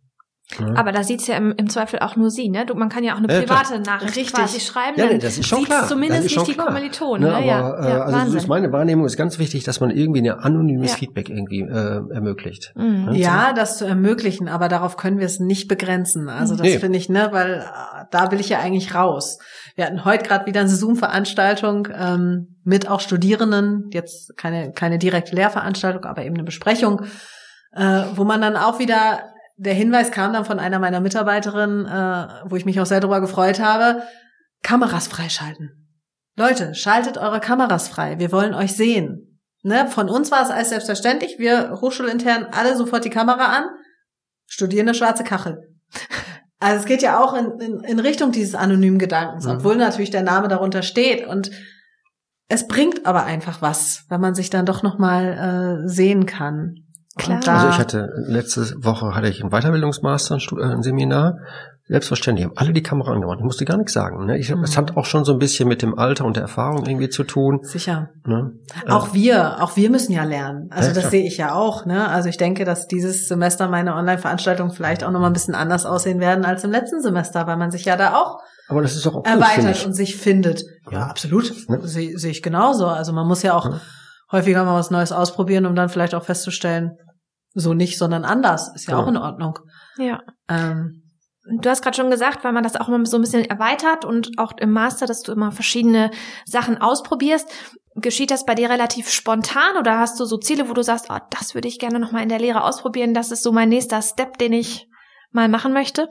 [SPEAKER 2] Aber da sieht's ja im, im Zweifel auch nur sie, ne? Du, man kann ja auch eine private ja, Nachricht Richtig. quasi schreiben.
[SPEAKER 3] Ja, nee, das ist schon klar.
[SPEAKER 2] zumindest
[SPEAKER 3] nicht
[SPEAKER 2] die klar. Kommilitonen.
[SPEAKER 3] Ne, aber, ja, äh, also das ist meine Wahrnehmung ist ganz wichtig, dass man irgendwie ein anonymes ja. Feedback irgendwie äh, ermöglicht.
[SPEAKER 1] Mhm. Ne? Ja, das zu ermöglichen, aber darauf können wir es nicht begrenzen. Also das nee. finde ich, ne, weil äh, da will ich ja eigentlich raus. Wir hatten heute gerade wieder eine Zoom-Veranstaltung ähm, mit auch Studierenden, jetzt keine, keine direkte Lehrveranstaltung, aber eben eine Besprechung, äh, wo man dann auch wieder der Hinweis kam dann von einer meiner Mitarbeiterinnen, äh, wo ich mich auch sehr darüber gefreut habe, Kameras freischalten. Leute, schaltet eure Kameras frei. Wir wollen euch sehen. Ne? Von uns war es als selbstverständlich. Wir hochschulintern alle sofort die Kamera an. Studieren eine schwarze Kachel. Also es geht ja auch in, in, in Richtung dieses anonymen Gedankens, mhm. obwohl natürlich der Name darunter steht. Und es bringt aber einfach was, wenn man sich dann doch nochmal äh, sehen kann.
[SPEAKER 3] Klar. Also ich hatte letzte Woche hatte ich einen Weiterbildungsmaster, ein, äh, ein Seminar. Selbstverständlich haben alle die Kamera angemacht. Ich musste gar nichts sagen. Ne? Ich, mhm. Es hat auch schon so ein bisschen mit dem Alter und der Erfahrung irgendwie zu tun.
[SPEAKER 1] Sicher. Ne? Auch wir, auch wir müssen ja lernen. Also ja, das klar. sehe ich ja auch. Ne? Also ich denke, dass dieses Semester meine Online-Veranstaltungen vielleicht auch nochmal ein bisschen anders aussehen werden als im letzten Semester, weil man sich ja da auch
[SPEAKER 3] aber das ist auch
[SPEAKER 1] erweitert und sich findet. Ja, absolut. Ne? Sehe seh ich genauso. Also man muss ja auch ja. häufiger mal was Neues ausprobieren, um dann vielleicht auch festzustellen, so nicht, sondern anders. Ist ja genau. auch in Ordnung.
[SPEAKER 2] Ja. Ähm, Du hast gerade schon gesagt, weil man das auch immer so ein bisschen erweitert und auch im Master, dass du immer verschiedene Sachen ausprobierst. Geschieht das bei dir relativ spontan oder hast du so Ziele, wo du sagst, oh, das würde ich gerne nochmal in der Lehre ausprobieren, das ist so mein nächster Step, den ich mal machen möchte?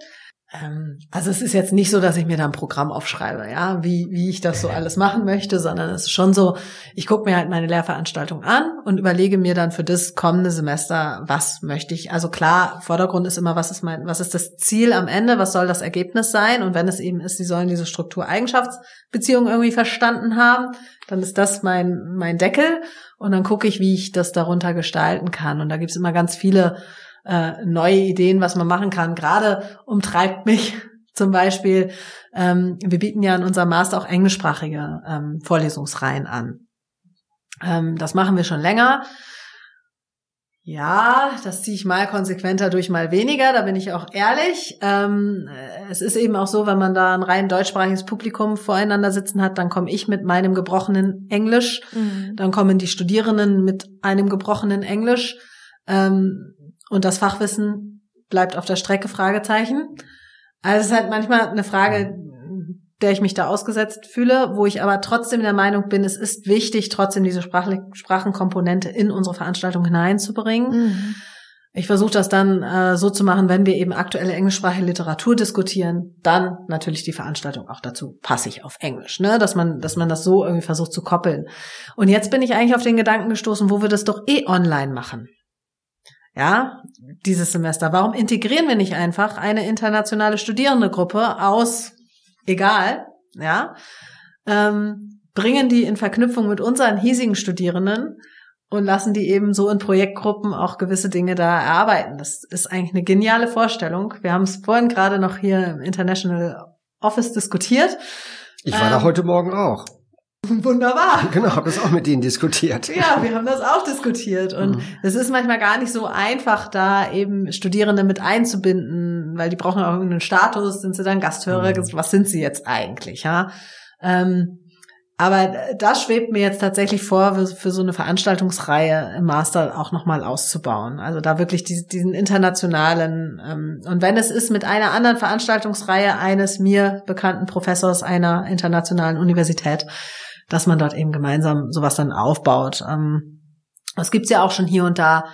[SPEAKER 1] Ähm, also es ist jetzt nicht so, dass ich mir da ein Programm aufschreibe, ja, wie, wie ich das so alles machen möchte, sondern es ist schon so, ich gucke mir halt meine Lehrveranstaltung an und überlege mir dann für das kommende Semester, was möchte ich. Also klar, Vordergrund ist immer, was ist mein, was ist das Ziel am Ende, was soll das Ergebnis sein? Und wenn es eben ist, sie sollen diese Struktur-Eigenschaftsbeziehung irgendwie verstanden haben, dann ist das mein, mein Deckel. Und dann gucke ich, wie ich das darunter gestalten kann. Und da gibt's immer ganz viele äh, neue Ideen, was man machen kann. Gerade umtreibt mich zum Beispiel, ähm, wir bieten ja in unserem Master auch englischsprachige ähm, Vorlesungsreihen an. Ähm, das machen wir schon länger. Ja, das ziehe ich mal konsequenter durch, mal weniger, da bin ich auch ehrlich. Ähm, es ist eben auch so, wenn man da ein rein deutschsprachiges Publikum voreinander sitzen hat, dann komme ich mit meinem gebrochenen Englisch, mhm. dann kommen die Studierenden mit einem gebrochenen Englisch. Ähm, und das Fachwissen bleibt auf der Strecke, Fragezeichen. Also es ist halt manchmal eine Frage, der ich mich da ausgesetzt fühle, wo ich aber trotzdem der Meinung bin, es ist wichtig, trotzdem diese Sprachenkomponente in unsere Veranstaltung hineinzubringen. Mhm. Ich versuche das dann äh, so zu machen, wenn wir eben aktuelle englischsprachige Literatur diskutieren, dann natürlich die Veranstaltung auch dazu passig auf Englisch, ne, dass man, dass man das so irgendwie versucht zu koppeln. Und jetzt bin ich eigentlich auf den Gedanken gestoßen, wo wir das doch eh online machen ja, dieses Semester. Warum integrieren wir nicht einfach eine internationale Studierendegruppe aus, egal, ja, ähm, bringen die in Verknüpfung mit unseren hiesigen Studierenden und lassen die eben so in Projektgruppen auch gewisse Dinge da erarbeiten. Das ist eigentlich eine geniale Vorstellung. Wir haben es vorhin gerade noch hier im International Office diskutiert.
[SPEAKER 3] Ich war ähm, da heute Morgen auch.
[SPEAKER 1] Wunderbar.
[SPEAKER 3] Genau, habe das auch mit denen diskutiert.
[SPEAKER 1] Ja, wir haben das auch diskutiert. Und mhm. es ist manchmal gar nicht so einfach, da eben Studierende mit einzubinden, weil die brauchen auch irgendeinen Status, sind sie dann Gasthörer, mhm. was sind sie jetzt eigentlich, ja? Ähm, aber das schwebt mir jetzt tatsächlich vor, für, so eine Veranstaltungsreihe im Master auch nochmal auszubauen. Also da wirklich diesen, diesen internationalen, ähm, und wenn es ist mit einer anderen Veranstaltungsreihe eines mir bekannten Professors einer internationalen Universität, dass man dort eben gemeinsam sowas dann aufbaut. Ähm, das gibt's ja auch schon hier und da,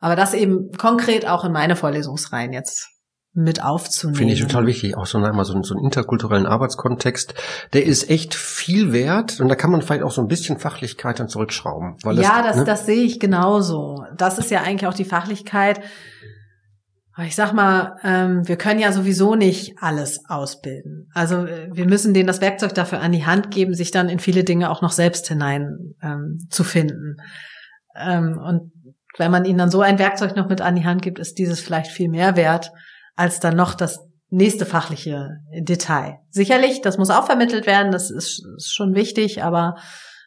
[SPEAKER 1] aber das eben konkret auch in meine Vorlesungsreihen jetzt mit aufzunehmen.
[SPEAKER 3] Finde ich total wichtig. Auch so, einmal so, so einen interkulturellen Arbeitskontext. Der ist echt viel wert und da kann man vielleicht auch so ein bisschen Fachlichkeit dann zurückschrauben.
[SPEAKER 1] Weil ja, das, das, ne? das sehe ich genauso. Das ist ja eigentlich auch die Fachlichkeit. Ich sag mal, ähm, wir können ja sowieso nicht alles ausbilden. Also äh, wir müssen denen das Werkzeug dafür an die Hand geben, sich dann in viele Dinge auch noch selbst hinein ähm, zu finden. Ähm, und wenn man ihnen dann so ein Werkzeug noch mit an die Hand gibt, ist dieses vielleicht viel mehr wert, als dann noch das nächste fachliche Detail. Sicherlich, das muss auch vermittelt werden, das ist, ist schon wichtig, aber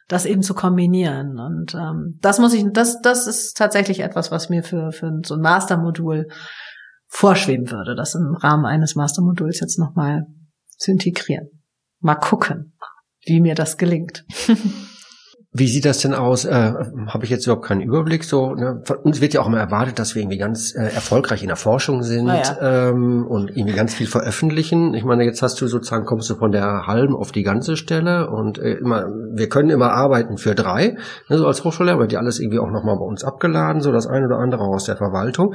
[SPEAKER 1] das eben zu kombinieren. Und ähm, das muss ich, das, das ist tatsächlich etwas, was mir für, für so ein Mastermodul vorschweben würde, das im Rahmen eines Mastermoduls jetzt nochmal zu integrieren. Mal gucken, wie mir das gelingt.
[SPEAKER 3] Wie sieht das denn aus? Äh, Habe ich jetzt überhaupt keinen Überblick? So, ne? Von uns wird ja auch immer erwartet, dass wir irgendwie ganz äh, erfolgreich in der Forschung sind ja. ähm, und irgendwie ganz viel veröffentlichen. Ich meine, jetzt hast du sozusagen kommst du von der halben auf die ganze Stelle und äh, immer, wir können immer arbeiten für drei. Ne, so als Hochschullehrer wird ja alles irgendwie auch nochmal bei uns abgeladen, so das eine oder andere aus der Verwaltung.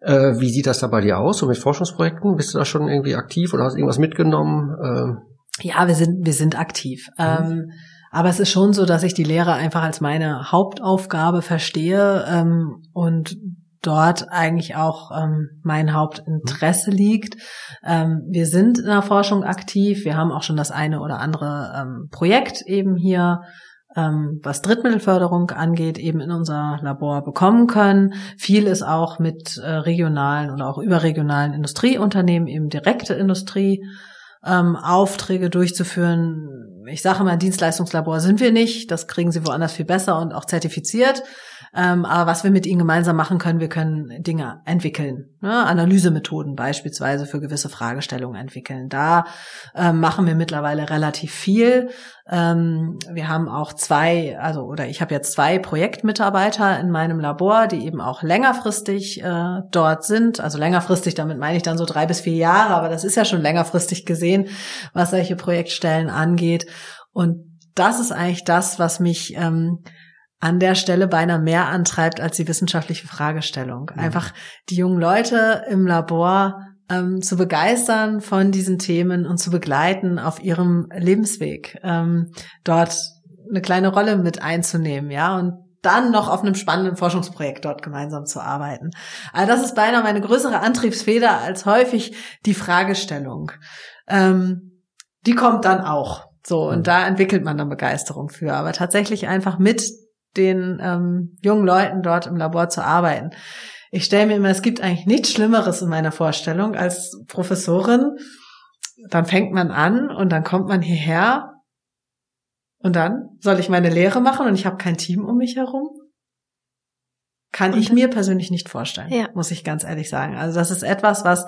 [SPEAKER 3] Äh, wie sieht das da bei dir aus? So mit Forschungsprojekten bist du da schon irgendwie aktiv oder hast irgendwas mitgenommen?
[SPEAKER 1] Äh, ja, wir sind wir sind aktiv. Mhm. Ähm, aber es ist schon so, dass ich die Lehre einfach als meine Hauptaufgabe verstehe ähm, und dort eigentlich auch ähm, mein Hauptinteresse liegt. Ähm, wir sind in der Forschung aktiv. Wir haben auch schon das eine oder andere ähm, Projekt eben hier, ähm, was Drittmittelförderung angeht, eben in unser Labor bekommen können. Viel ist auch mit äh, regionalen oder auch überregionalen Industrieunternehmen, eben direkte Industrie ähm, durchzuführen. Ich sage mal, Dienstleistungslabor sind wir nicht. Das kriegen sie woanders viel besser und auch zertifiziert. Ähm, aber was wir mit ihnen gemeinsam machen können, wir können Dinge entwickeln. Ne? Analysemethoden beispielsweise für gewisse Fragestellungen entwickeln. Da ähm, machen wir mittlerweile relativ viel. Ähm, wir haben auch zwei, also oder ich habe jetzt zwei Projektmitarbeiter in meinem Labor, die eben auch längerfristig äh, dort sind. Also längerfristig, damit meine ich dann so drei bis vier Jahre, aber das ist ja schon längerfristig gesehen, was solche Projektstellen angeht. Und das ist eigentlich das, was mich ähm, an der Stelle beinahe mehr antreibt als die wissenschaftliche Fragestellung. Mhm. Einfach die jungen Leute im Labor ähm, zu begeistern von diesen Themen und zu begleiten auf ihrem Lebensweg, ähm, dort eine kleine Rolle mit einzunehmen, ja, und dann noch auf einem spannenden Forschungsprojekt dort gemeinsam zu arbeiten. Also das ist beinahe meine größere Antriebsfeder als häufig die Fragestellung. Ähm, die kommt dann auch. So, und mhm. da entwickelt man dann Begeisterung für. Aber tatsächlich einfach mit den ähm, jungen Leuten dort im Labor zu arbeiten. Ich stelle mir immer, es gibt eigentlich nichts Schlimmeres in meiner Vorstellung als Professorin. Dann fängt man an und dann kommt man hierher und dann soll ich meine Lehre machen und ich habe kein Team um mich herum. Kann und ich mir persönlich nicht vorstellen, ja. muss ich ganz ehrlich sagen. Also das ist etwas, was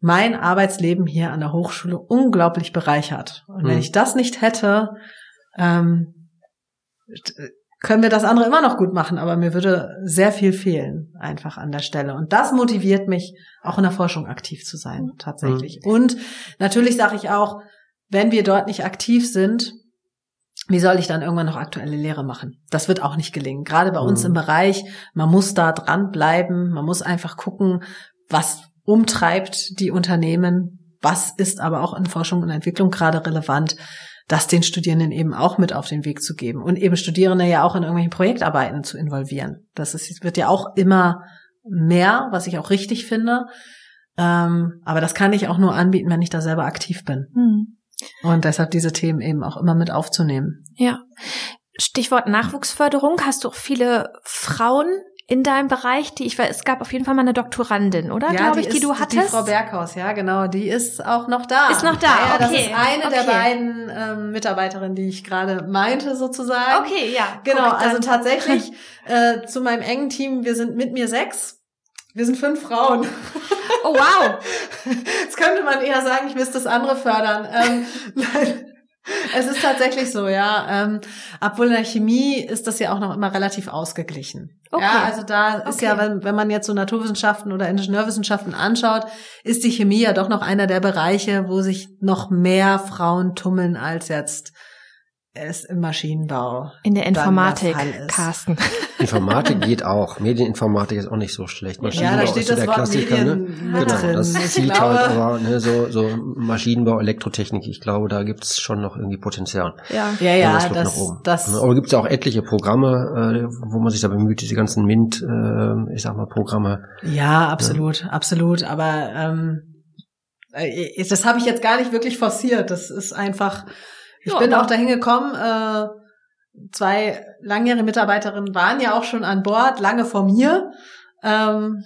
[SPEAKER 1] mein Arbeitsleben hier an der Hochschule unglaublich bereichert. Und wenn hm. ich das nicht hätte, ähm, können wir das andere immer noch gut machen, aber mir würde sehr viel fehlen einfach an der Stelle. Und das motiviert mich, auch in der Forschung aktiv zu sein, tatsächlich. Mhm. Und natürlich sage ich auch, wenn wir dort nicht aktiv sind, wie soll ich dann irgendwann noch aktuelle Lehre machen? Das wird auch nicht gelingen. Gerade bei mhm. uns im Bereich, man muss da dran bleiben, man muss einfach gucken, was umtreibt die Unternehmen, was ist aber auch in Forschung und Entwicklung gerade relevant das den Studierenden eben auch mit auf den Weg zu geben und eben Studierende ja auch in irgendwelchen Projektarbeiten zu involvieren. Das ist, wird ja auch immer mehr, was ich auch richtig finde. Ähm, aber das kann ich auch nur anbieten, wenn ich da selber aktiv bin.
[SPEAKER 2] Hm.
[SPEAKER 1] Und deshalb diese Themen eben auch immer mit aufzunehmen.
[SPEAKER 2] Ja. Stichwort Nachwuchsförderung. Hast du auch viele Frauen in deinem Bereich, die ich weiß, es gab auf jeden Fall mal eine Doktorandin, oder?
[SPEAKER 1] Ja,
[SPEAKER 2] glaube ich,
[SPEAKER 1] ist,
[SPEAKER 2] die du hattest.
[SPEAKER 1] Die Frau Berghaus, ja, genau. Die ist auch noch da.
[SPEAKER 2] Ist noch da.
[SPEAKER 1] Ja, ja
[SPEAKER 2] okay.
[SPEAKER 1] Das ist eine
[SPEAKER 2] okay.
[SPEAKER 1] der beiden ähm, Mitarbeiterinnen, die ich gerade meinte, sozusagen.
[SPEAKER 2] Okay, ja.
[SPEAKER 1] Genau. Also
[SPEAKER 2] dann-
[SPEAKER 1] tatsächlich äh, zu meinem engen Team. Wir sind mit mir sechs. Wir sind fünf Frauen.
[SPEAKER 2] Oh wow.
[SPEAKER 1] Jetzt könnte man eher sagen, ich müsste das andere fördern. Ähm, nein. Es ist tatsächlich so, ja. Ähm, obwohl in der Chemie ist das ja auch noch immer relativ ausgeglichen.
[SPEAKER 2] Okay.
[SPEAKER 1] Ja, also da ist
[SPEAKER 2] Okay.
[SPEAKER 1] ja, wenn, wenn man jetzt so Naturwissenschaften oder Ingenieurwissenschaften anschaut, ist die Chemie ja doch noch einer der Bereiche, wo sich noch mehr Frauen tummeln als jetzt es im Maschinenbau.
[SPEAKER 2] In der
[SPEAKER 1] dann der
[SPEAKER 2] Informatik,
[SPEAKER 1] Fall ist.
[SPEAKER 2] Carsten.
[SPEAKER 3] Informatik geht auch. Medieninformatik ist auch nicht so schlecht. Maschinenbau
[SPEAKER 1] da steht
[SPEAKER 3] ist so
[SPEAKER 1] das
[SPEAKER 3] der
[SPEAKER 1] Wort
[SPEAKER 3] Klassiker, ne?
[SPEAKER 1] Medien mit
[SPEAKER 3] Genau,
[SPEAKER 1] drin.
[SPEAKER 3] das
[SPEAKER 1] Ich
[SPEAKER 3] zieht
[SPEAKER 1] glaube-
[SPEAKER 3] halt, aber ne, so, so Maschinenbau, Elektrotechnik, ich glaube, da gibt's schon noch irgendwie Potenzial.
[SPEAKER 2] Ja.
[SPEAKER 1] Ja,
[SPEAKER 3] Ja,
[SPEAKER 1] ja,
[SPEAKER 3] das
[SPEAKER 1] das, das,
[SPEAKER 3] Aber gibt's ja auch etliche Programme, äh, wo man sich da bemüht, diese ganzen MINT, äh, ich sag mal, Programme.
[SPEAKER 1] Ja, absolut, absolut. Aber ähm, äh, das habe ich jetzt gar nicht wirklich forciert. Das ist einfach. Ich
[SPEAKER 2] Ja,
[SPEAKER 1] bin auch dahin gekommen. Äh, zwei langjährige Mitarbeiterinnen waren ja auch schon an Bord, lange vor mir. Ähm,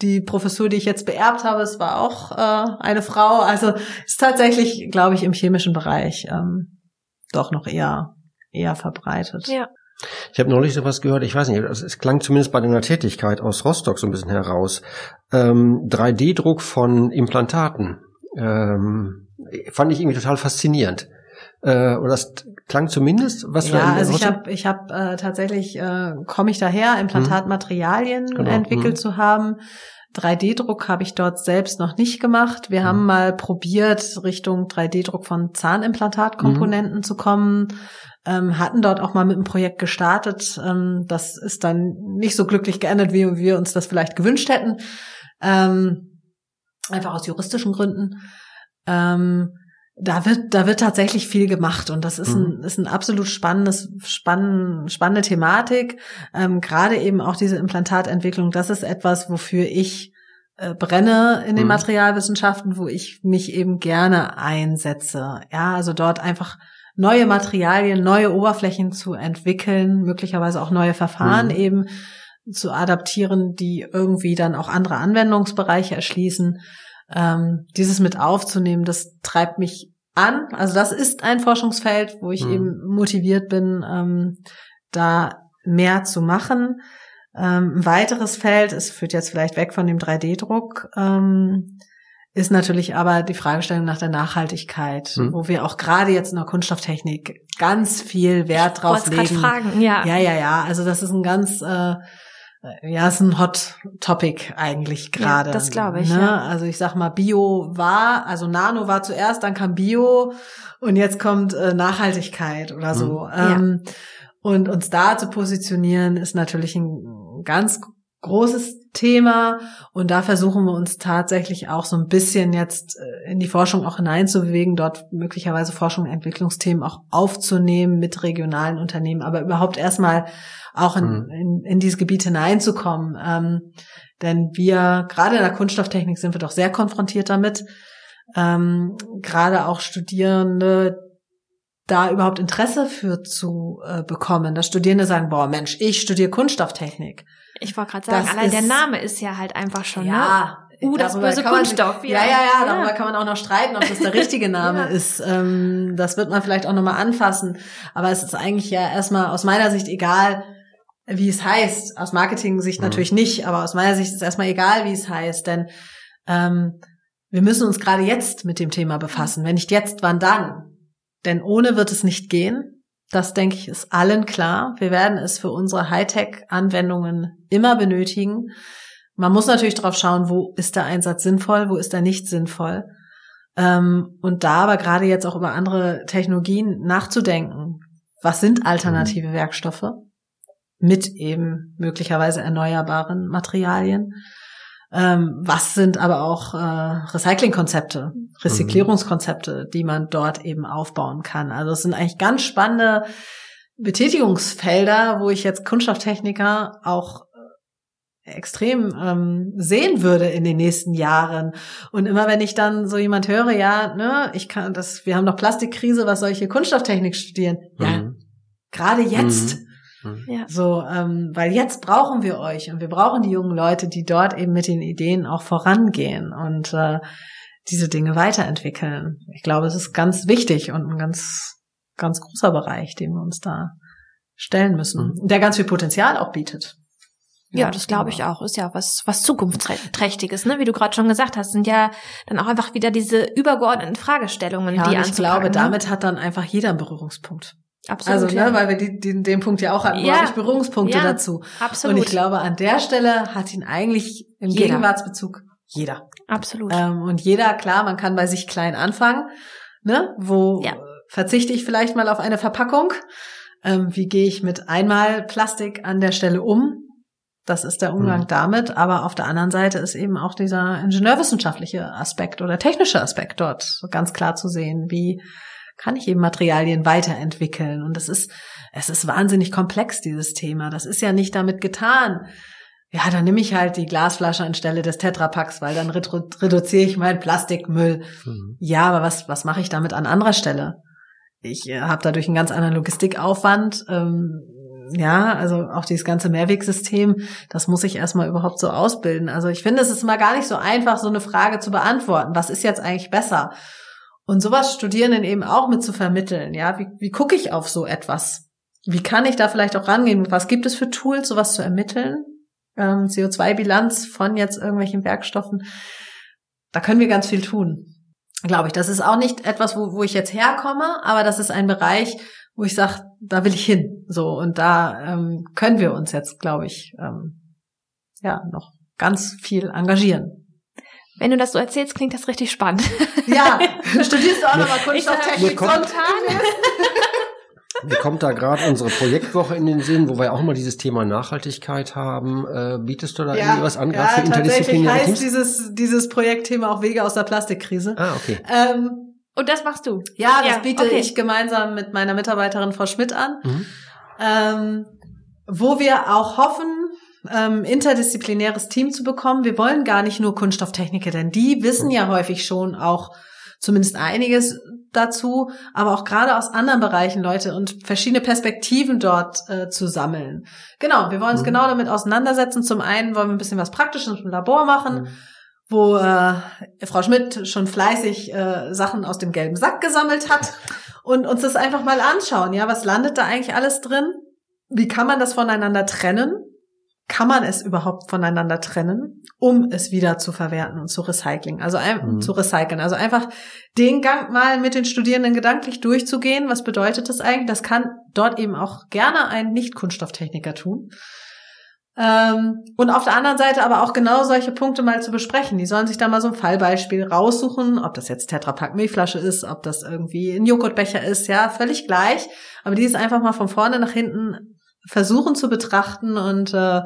[SPEAKER 1] die Professur, die ich jetzt beerbt habe, es war auch äh, eine Frau. Also ist tatsächlich, glaube ich, im chemischen Bereich ähm, doch noch eher eher verbreitet.
[SPEAKER 2] Ja.
[SPEAKER 3] Ich habe neulich sowas gehört, ich weiß nicht, also es klang zumindest bei deiner Tätigkeit aus Rostock so ein bisschen heraus. Ähm, 3D-Druck von Implantaten. Ähm, fand ich irgendwie total faszinierend. Äh, oder das klang zumindest, was du
[SPEAKER 1] ja, also ich habe ich hab, äh, tatsächlich, äh, komme ich daher, Implantatmaterialien
[SPEAKER 3] Genau,
[SPEAKER 1] entwickelt
[SPEAKER 3] mhm.
[SPEAKER 1] zu haben. 3D-Druck habe ich dort selbst noch nicht gemacht. Wir
[SPEAKER 3] Mhm.
[SPEAKER 1] haben mal probiert, Richtung 3D-Druck von Zahnimplantatkomponenten zu kommen, ähm, hatten dort auch mal mit einem Projekt gestartet. Ähm, das ist dann nicht so glücklich geendet, wie wir uns das vielleicht gewünscht hätten. Ähm, einfach aus juristischen Gründen. Ähm, da wird, da wird tatsächlich viel gemacht und das ist ein, ist ein absolut spannendes, spann, spannende Thematik. Ähm, Gerade eben auch diese Implantatentwicklung, das ist etwas, wofür ich äh, brenne in den
[SPEAKER 3] Mhm.
[SPEAKER 1] Materialwissenschaften, wo ich mich eben gerne einsetze. Ja, also dort einfach neue Materialien, neue Oberflächen zu entwickeln, möglicherweise auch neue Verfahren
[SPEAKER 3] Mhm.
[SPEAKER 1] eben zu adaptieren, die irgendwie dann auch andere Anwendungsbereiche erschließen. Ähm, dieses mit aufzunehmen, das treibt mich an. Also das ist ein Forschungsfeld, wo ich
[SPEAKER 3] Mhm.
[SPEAKER 1] eben motiviert bin, ähm, da mehr zu machen. Ähm, ein weiteres Feld, es führt jetzt vielleicht weg von dem 3D-Druck, ähm, ist natürlich aber die Fragestellung nach der Nachhaltigkeit,
[SPEAKER 3] Mhm.
[SPEAKER 1] wo wir auch gerade jetzt in der Kunststofftechnik ganz viel Wert drauf legen.
[SPEAKER 2] fragen, ja.
[SPEAKER 1] Ja, ja, ja. Also das ist ein ganz, äh, ja, ist ein Hot Topic eigentlich gerade.
[SPEAKER 2] Ja, das glaube ich,
[SPEAKER 1] Ne?
[SPEAKER 2] ja.
[SPEAKER 1] Also ich sag mal, Bio war, also Nano war zuerst, dann kam Bio und jetzt kommt äh, Nachhaltigkeit oder so.
[SPEAKER 2] Mhm. Ja.
[SPEAKER 1] Ähm, und uns da zu positionieren, ist natürlich ein ganz großes Thema. Und da versuchen wir uns tatsächlich auch so ein bisschen jetzt äh, in die Forschung auch hineinzubewegen, dort möglicherweise Forschung und Entwicklungsthemen auch aufzunehmen mit regionalen Unternehmen, aber überhaupt erstmal auch in,
[SPEAKER 3] Mhm.
[SPEAKER 1] in, in dieses Gebiet hineinzukommen. Ähm, denn wir, gerade in der Kunststofftechnik sind wir doch sehr konfrontiert damit. Ähm, gerade auch Studierende da überhaupt Interesse für zu äh, bekommen. Dass Studierende sagen, boah, Mensch, ich studiere Kunststofftechnik.
[SPEAKER 2] Ich wollte gerade sagen,
[SPEAKER 1] Das
[SPEAKER 2] allein der
[SPEAKER 1] ist-
[SPEAKER 2] Name ist ja halt einfach schon, ne?
[SPEAKER 1] ja.
[SPEAKER 2] Uh, das böse
[SPEAKER 1] kann man-
[SPEAKER 2] Kunststoff.
[SPEAKER 1] Ja, ja, ja, darüber
[SPEAKER 2] Ja.
[SPEAKER 1] kann man auch noch streiten, ob das der richtige Name
[SPEAKER 2] Ja.
[SPEAKER 1] ist. Ähm, das wird man vielleicht auch nochmal anfassen. Aber es ist eigentlich ja erstmal aus meiner Sicht egal, wie es heißt. Aus Marketing-Sicht
[SPEAKER 3] Mhm.
[SPEAKER 1] natürlich nicht, aber aus meiner Sicht ist erstmal egal, wie es heißt. Denn ähm, wir müssen uns gerade jetzt mit dem Thema befassen. Wenn nicht jetzt, wann dann? Denn ohne wird es nicht gehen. Das, denke ich, ist allen klar. Wir werden es für unsere Hightech-Anwendungen immer benötigen. Man muss natürlich drauf schauen, wo ist der Einsatz sinnvoll, wo ist er nicht sinnvoll. Ähm, und da aber gerade jetzt auch über andere Technologien nachzudenken. Was sind alternative Werkstoffe mit eben möglicherweise erneuerbaren Materialien? Ähm, was sind aber auch äh, Recyclingkonzepte, Recyclierungskonzepte, die man dort eben aufbauen kann? Also es sind eigentlich ganz spannende Betätigungsfelder, wo ich jetzt Kunststofftechniker auch extrem ähm, sehen würde in den nächsten Jahren. Und immer wenn ich dann so jemand höre, ja, ne, ich kann das, wir haben noch Plastikkrise, was soll ich hier Kunststofftechnik studieren? Mhm. Ja, gerade jetzt. Mhm. Mhm. Ja. So, ähm, weil jetzt brauchen wir euch und wir brauchen die jungen Leute, die dort eben mit den Ideen auch vorangehen und äh, diese Dinge weiterentwickeln. Ich glaube, es ist ganz wichtig und ein ganz, ganz großer Bereich, den wir uns da stellen müssen, mhm. der ganz viel Potenzial auch bietet.
[SPEAKER 2] Ja, ja das glaube ich auch. Ist ja was, was zukunftsträchtiges, ne? Wie du gerade schon gesagt hast, sind ja dann auch einfach wieder diese übergeordneten Fragestellungen,
[SPEAKER 1] ja,
[SPEAKER 2] die
[SPEAKER 1] ich glaube, ne? damit hat dann einfach jeder einen Berührungspunkt.
[SPEAKER 2] Absolut.
[SPEAKER 1] Also, ne, weil wir die, die, den Punkt ja auch hatten, ja. ich Berührungspunkte ja, dazu.
[SPEAKER 2] Absolut.
[SPEAKER 1] Und ich glaube, an der Stelle hat ihn eigentlich im jeder. Gegenwartsbezug jeder.
[SPEAKER 2] Absolut.
[SPEAKER 1] Ähm, und jeder, klar, man kann bei sich klein anfangen, ne? Wo ja. verzichte ich vielleicht mal auf eine Verpackung? Ähm, wie gehe ich mit einmal Plastik an der Stelle um? Das ist der Umgang mhm. damit. Aber auf der anderen Seite ist eben auch dieser ingenieurwissenschaftliche Aspekt oder technische Aspekt dort ganz klar zu sehen. Wie kann ich eben Materialien weiterentwickeln? Und es ist, es ist wahnsinnig komplex, dieses Thema. Das ist ja nicht damit getan. Ja, dann nehme ich halt die Glasflasche anstelle des Tetrapacks, weil dann redu reduziere ich meinen Plastikmüll. Mhm. Ja, aber was, was mache ich damit an anderer Stelle? Ich äh, habe dadurch einen ganz anderen Logistikaufwand. Ähm, ja, also auch dieses ganze Mehrwegsystem, das muss ich erstmal überhaupt so ausbilden. Also ich finde, es ist mal gar nicht so einfach, so eine Frage zu beantworten. Was ist jetzt eigentlich besser? Und sowas Studierenden eben auch mit zu vermitteln. Ja, wie, wie gucke ich auf so etwas? Wie kann ich da vielleicht auch rangehen? Was gibt es für Tools, sowas zu ermitteln? Ähm, CO2-Bilanz von jetzt irgendwelchen Werkstoffen. Da können wir ganz viel tun. Glaube ich. Das ist auch nicht etwas, wo, wo ich jetzt herkomme, aber das ist ein Bereich, wo ich sage, da will ich hin. So, und da ähm, können wir uns jetzt, glaube ich, ähm, ja, noch ganz viel engagieren.
[SPEAKER 2] Wenn du das so erzählst, klingt das richtig spannend.
[SPEAKER 1] Ja, studierst du auch nochmal Kunsttechnik
[SPEAKER 3] spontan. Mir kommt da gerade unsere Projektwoche in den Sinn, wo wir auch mal dieses Thema Nachhaltigkeit haben. Äh, bietest du da ja, irgendwie was an,
[SPEAKER 1] gerade ja, für interdisziplinäre heißt Teams? dieses dieses Projektthema auch Wege aus der Plastikkrise.
[SPEAKER 3] Ah, okay.
[SPEAKER 2] Ähm, und das machst du?
[SPEAKER 1] Ja, das ja, biete okay. ich gemeinsam mit meiner Mitarbeiterin Frau Schmidt an, mhm. ähm, wo wir auch hoffen, ähm, interdisziplinäres Team zu bekommen. Wir wollen gar nicht nur Kunststofftechniker, denn die wissen ja häufig schon auch zumindest einiges dazu, aber auch gerade aus anderen Bereichen Leute und verschiedene Perspektiven dort äh, zu sammeln. Genau, wir wollen uns mhm. genau damit auseinandersetzen. Zum einen wollen wir ein bisschen was Praktisches im Labor machen. Mhm wo äh, Frau Schmidt schon fleißig äh, Sachen aus dem gelben Sack gesammelt hat und uns das einfach mal anschauen. Ja, was landet da eigentlich alles drin? Wie kann man das voneinander trennen? Kann man es überhaupt voneinander trennen, um es wieder zu verwerten und zu recyceln? Also mhm. zu recyceln. Also einfach den Gang mal mit den Studierenden gedanklich durchzugehen. Was bedeutet das eigentlich? Das kann dort eben auch gerne ein Nicht-Kunststofftechniker tun. Ähm, und auf der anderen Seite aber auch genau solche Punkte mal zu besprechen. Die sollen sich da mal so ein Fallbeispiel raussuchen, ob das jetzt Tetrapack Milchflasche ist, ob das irgendwie ein Joghurtbecher ist, ja, völlig gleich. Aber die ist einfach mal von vorne nach hinten versuchen zu betrachten und äh,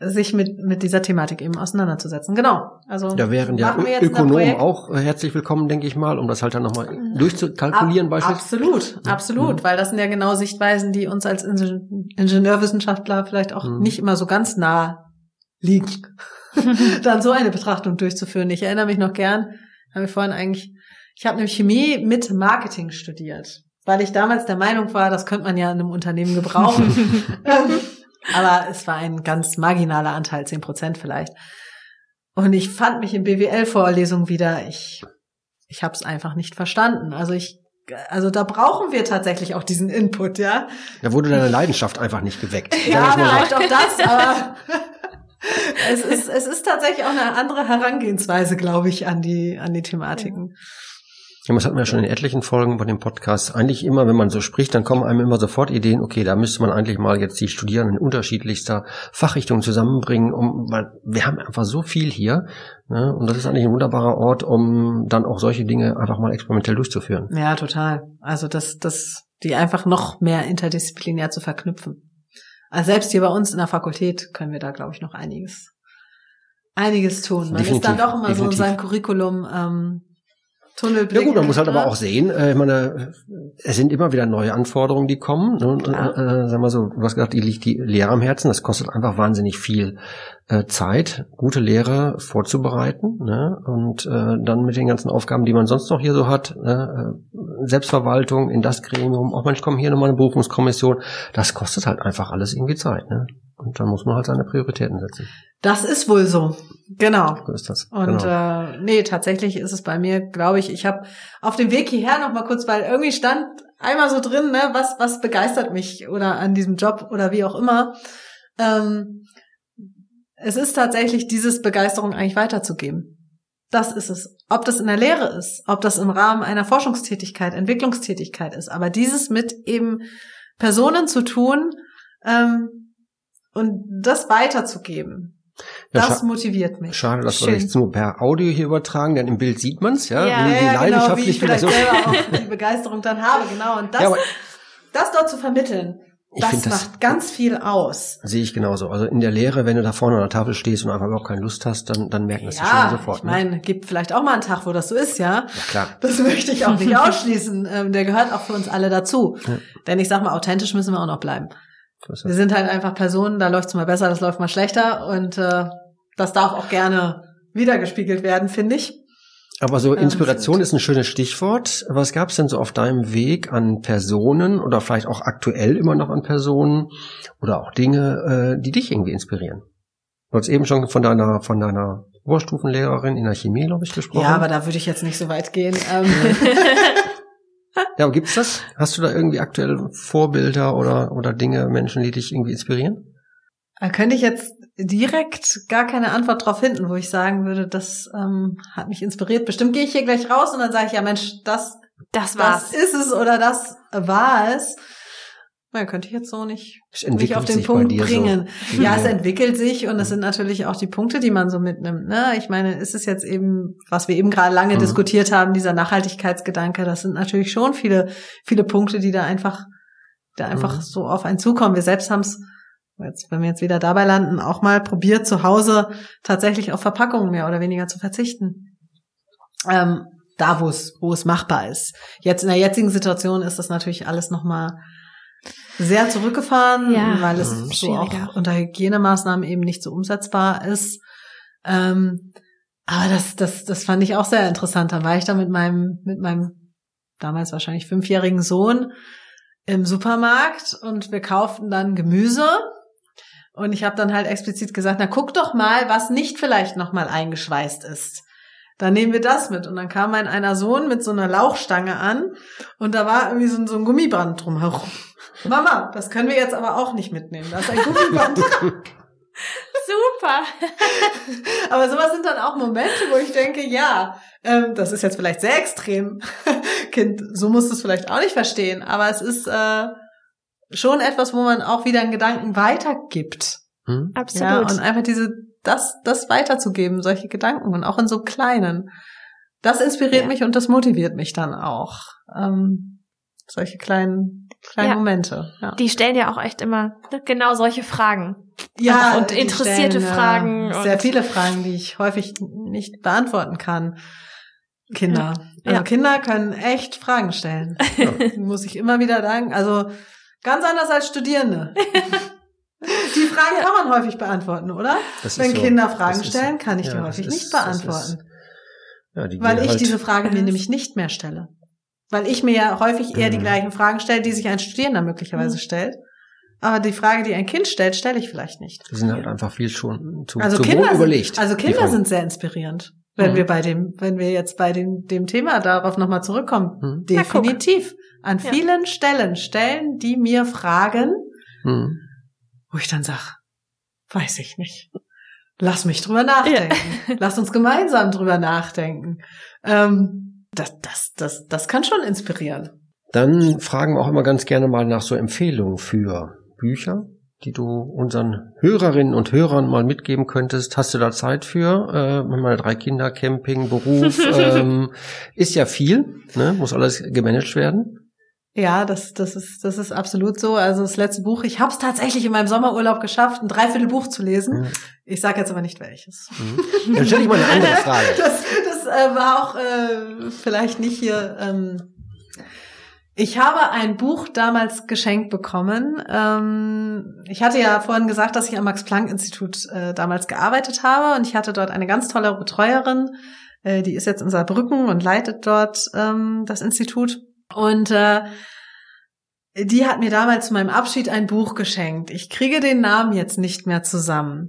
[SPEAKER 1] sich mit, mit dieser Thematik eben auseinanderzusetzen. Genau.
[SPEAKER 3] Also da wären ja Ökonomen auch herzlich willkommen, denke ich mal, um das halt dann nochmal durchzukalkulieren
[SPEAKER 1] Ab, beispielsweise. Absolut, absolut, mhm. weil das sind ja genau Sichtweisen, die uns als Ingenieurwissenschaftler vielleicht auch mhm. nicht immer so ganz nah liegen, dann so eine Betrachtung durchzuführen. Ich erinnere mich noch gern, haben wir vorhin eigentlich, ich habe nämlich Chemie mit Marketing studiert, weil ich damals der Meinung war, das könnte man ja in einem Unternehmen gebrauchen. Aber es war ein ganz marginaler Anteil, zehn Prozent vielleicht. Und ich fand mich in BWL-Vorlesungen wieder, ich, ich habe es einfach nicht verstanden. Also ich, also da brauchen wir tatsächlich auch diesen Input, ja.
[SPEAKER 3] Da wurde deine Leidenschaft einfach nicht geweckt.
[SPEAKER 1] ja, vielleicht auch das, aber es ist, es ist tatsächlich auch eine andere Herangehensweise, glaube ich, an die, an die Thematiken. Ja.
[SPEAKER 3] Ja, das hatten wir ja schon in etlichen Folgen bei dem Podcast. Eigentlich immer, wenn man so spricht, dann kommen einem immer sofort Ideen, okay, da müsste man eigentlich mal jetzt die Studierenden unterschiedlichster Fachrichtungen zusammenbringen, um, weil wir haben einfach so viel hier. Ne? Und das ist eigentlich ein wunderbarer Ort, um dann auch solche Dinge einfach mal experimentell durchzuführen.
[SPEAKER 1] Ja, total. Also das, das, die einfach noch mehr interdisziplinär zu verknüpfen. Also selbst hier bei uns in der Fakultät können wir da, glaube ich, noch einiges, einiges tun. Man definitiv, ist dann doch immer definitiv. so in seinem Curriculum, ähm, Tunnelblick.
[SPEAKER 3] Ja gut, man muss halt aber auch sehen, äh, ich meine, es sind immer wieder neue Anforderungen, die kommen. Ne? Und, äh, äh, sag mal so, du hast gesagt, die liegt die Lehre am Herzen. Das kostet einfach wahnsinnig viel äh, Zeit, gute Lehre vorzubereiten ne? und äh, dann mit den ganzen Aufgaben, die man sonst noch hier so hat, ne? Äh, Selbstverwaltung in das Gremium, auch manchmal kommen hier nochmal eine Berufungskommission, das kostet halt einfach alles irgendwie Zeit. Ne? Und dann muss man halt seine Prioritäten setzen.
[SPEAKER 1] Das ist wohl so. Genau.
[SPEAKER 3] So ist das.
[SPEAKER 1] Und
[SPEAKER 3] genau.
[SPEAKER 1] äh, nee, tatsächlich ist es bei mir, glaube ich, ich habe auf dem Weg hierher noch mal kurz, weil irgendwie stand einmal so drin, ne, was was begeistert mich oder an diesem Job oder wie auch immer. Ähm, es ist tatsächlich dieses Begeisterung eigentlich weiterzugeben. Das ist es. Ob das in der Lehre ist, ob das im Rahmen einer Forschungstätigkeit, Entwicklungstätigkeit ist, aber dieses mit eben Personen zu tun, ähm, und das weiterzugeben, ja, das motiviert mich.
[SPEAKER 3] Schade, dass Schön. wir das nur per Audio hier übertragen, denn im Bild sieht man's, ja,
[SPEAKER 1] ja,
[SPEAKER 3] wie,
[SPEAKER 1] ja, wie leidenschaftlich genau, wie ich vielleicht so selber auch die Begeisterung dann habe, genau. Und das, ja, das dort zu vermitteln, das macht das ganz viel aus.
[SPEAKER 3] Sehe ich genauso. Also in der Lehre, wenn du da vorne an der Tafel stehst und einfach überhaupt keine Lust hast, dann, dann merken das ja, die schon sofort.
[SPEAKER 1] Ich meine, ne? gibt vielleicht auch mal einen Tag, wo das so ist, ja.
[SPEAKER 3] Ja, klar.
[SPEAKER 1] Das möchte ich auch nicht ausschließen. Ähm, der gehört auch für uns alle dazu. Ja. Denn ich sag mal, authentisch müssen wir auch noch bleiben. Wir sind halt einfach Personen, da läuft's mal besser, das läuft mal schlechter und äh, das darf auch gerne wiedergespiegelt werden, finde ich.
[SPEAKER 3] Aber so Inspiration ist ein schönes Stichwort. Was gab's denn so auf deinem Weg an Personen oder vielleicht auch aktuell immer noch an Personen oder auch Dinge, äh, die dich irgendwie inspirieren? Du hast eben schon von deiner von deiner Oberstufenlehrerin in der Chemie, glaube ich, gesprochen.
[SPEAKER 1] Ja, aber da würde ich jetzt nicht so weit gehen.
[SPEAKER 3] Ja, aber gibt's das? Hast du da irgendwie aktuell Vorbilder oder, oder Dinge, Menschen, die dich irgendwie inspirieren?
[SPEAKER 1] Da könnte ich jetzt direkt gar keine Antwort drauf finden, wo ich sagen würde, das ähm, hat mich inspiriert. Bestimmt gehe ich hier gleich raus und dann sage ich, ja Mensch, das,
[SPEAKER 2] das war's.
[SPEAKER 1] Das ist es oder das war es. Man könnte ich jetzt so nicht, nicht auf den Punkt bringen. So. Ja, es entwickelt sich und es sind natürlich auch die Punkte, die man so mitnimmt. Ne? Ich meine, ist es jetzt eben, was wir eben gerade lange mhm. diskutiert haben, dieser Nachhaltigkeitsgedanke, das sind natürlich schon viele, viele Punkte, die da einfach, da einfach mhm. so auf einen zukommen. Wir selbst haben es, jetzt, wenn wir jetzt wieder dabei landen, auch mal probiert, zu Hause tatsächlich auf Verpackungen mehr oder weniger zu verzichten. Ähm, da, wo es, wo es machbar ist. Jetzt in der jetzigen Situation ist das natürlich alles nochmal sehr zurückgefahren, ja, weil es mhm. so auch unter Hygienemaßnahmen eben nicht so umsetzbar ist. Ähm, aber das, das, das fand ich auch sehr interessant. Da war ich da mit meinem, mit meinem damals wahrscheinlich fünfjährigen Sohn im Supermarkt und wir kauften dann Gemüse. Und ich habe dann halt explizit gesagt, na guck doch mal, was nicht vielleicht nochmal eingeschweißt ist. Dann nehmen wir das mit. Und dann kam mein einer Sohn mit so einer Lauchstange an und da war irgendwie so, so ein Gummiband drumherum. Mama, das können wir jetzt aber auch nicht mitnehmen. Da ist ein Gummiband.
[SPEAKER 2] Super.
[SPEAKER 1] aber sowas sind dann auch Momente, wo ich denke, ja, ähm, das ist jetzt vielleicht sehr extrem. kind, so musst du es vielleicht auch nicht verstehen. Aber es ist äh, schon etwas, wo man auch wieder einen Gedanken weitergibt.
[SPEAKER 2] Hm? Absolut.
[SPEAKER 1] Ja, und einfach diese, das, das weiterzugeben, solche Gedanken und auch in so kleinen. Das inspiriert ja. mich und das motiviert mich dann auch. Ähm, solche kleinen, kleinen ja. Momente.
[SPEAKER 2] Ja. Die stellen ja auch echt immer genau solche Fragen. Ja. und interessierte stellen, Fragen.
[SPEAKER 1] Sehr und viele Fragen, die ich häufig nicht beantworten kann. Kinder. Ja. Also Kinder können echt Fragen stellen. Muss ich immer wieder sagen. Also ganz anders als Studierende. Die Fragen kann man häufig beantworten, oder? Wenn so. Kinder Fragen stellen, kann ich ja, die häufig ist, nicht beantworten. Ja, weil ich halt diese Frage mir nämlich nicht mehr stelle. Weil ich mir ja häufig eher die mhm. gleichen Fragen stelle, die sich ein Studierender möglicherweise mhm. stellt. Aber die Frage, die ein Kind stellt, stelle ich vielleicht nicht.
[SPEAKER 3] Die sind halt einfach viel schon zu,
[SPEAKER 1] also
[SPEAKER 3] zu
[SPEAKER 1] Kinder
[SPEAKER 3] überlegt.
[SPEAKER 1] Sind, also Kinder sind sehr inspirierend, wenn mhm. wir bei dem, wenn wir jetzt bei dem, dem Thema darauf nochmal zurückkommen. Mhm. Definitiv. An ja. vielen Stellen stellen die mir Fragen, mhm. wo ich dann sag, weiß ich nicht. Lass mich drüber nachdenken. Ja. Lass uns gemeinsam drüber nachdenken. Ähm, das, das, das, das kann schon inspirieren.
[SPEAKER 3] Dann fragen wir auch immer ganz gerne mal nach so Empfehlungen für Bücher, die du unseren Hörerinnen und Hörern mal mitgeben könntest. Hast du da Zeit für? Äh, mal drei Kinder, Camping, Beruf, ähm, ist ja viel, ne? muss alles gemanagt werden.
[SPEAKER 1] Ja, das, das, ist, das ist absolut so. Also das letzte Buch, ich habe es tatsächlich in meinem Sommerurlaub geschafft, ein Dreiviertelbuch zu lesen. Mhm. Ich sage jetzt aber nicht welches.
[SPEAKER 3] Mhm. Dann stelle ich mal eine andere Frage.
[SPEAKER 1] Das, das äh, war auch äh, vielleicht nicht hier. Ähm, ich habe ein Buch damals geschenkt bekommen. Ähm, ich hatte ja vorhin gesagt, dass ich am Max-Planck-Institut äh, damals gearbeitet habe und ich hatte dort eine ganz tolle Betreuerin, äh, die ist jetzt in Saarbrücken und leitet dort ähm, das Institut. Und äh, die hat mir damals zu meinem Abschied ein Buch geschenkt. Ich kriege den Namen jetzt nicht mehr zusammen.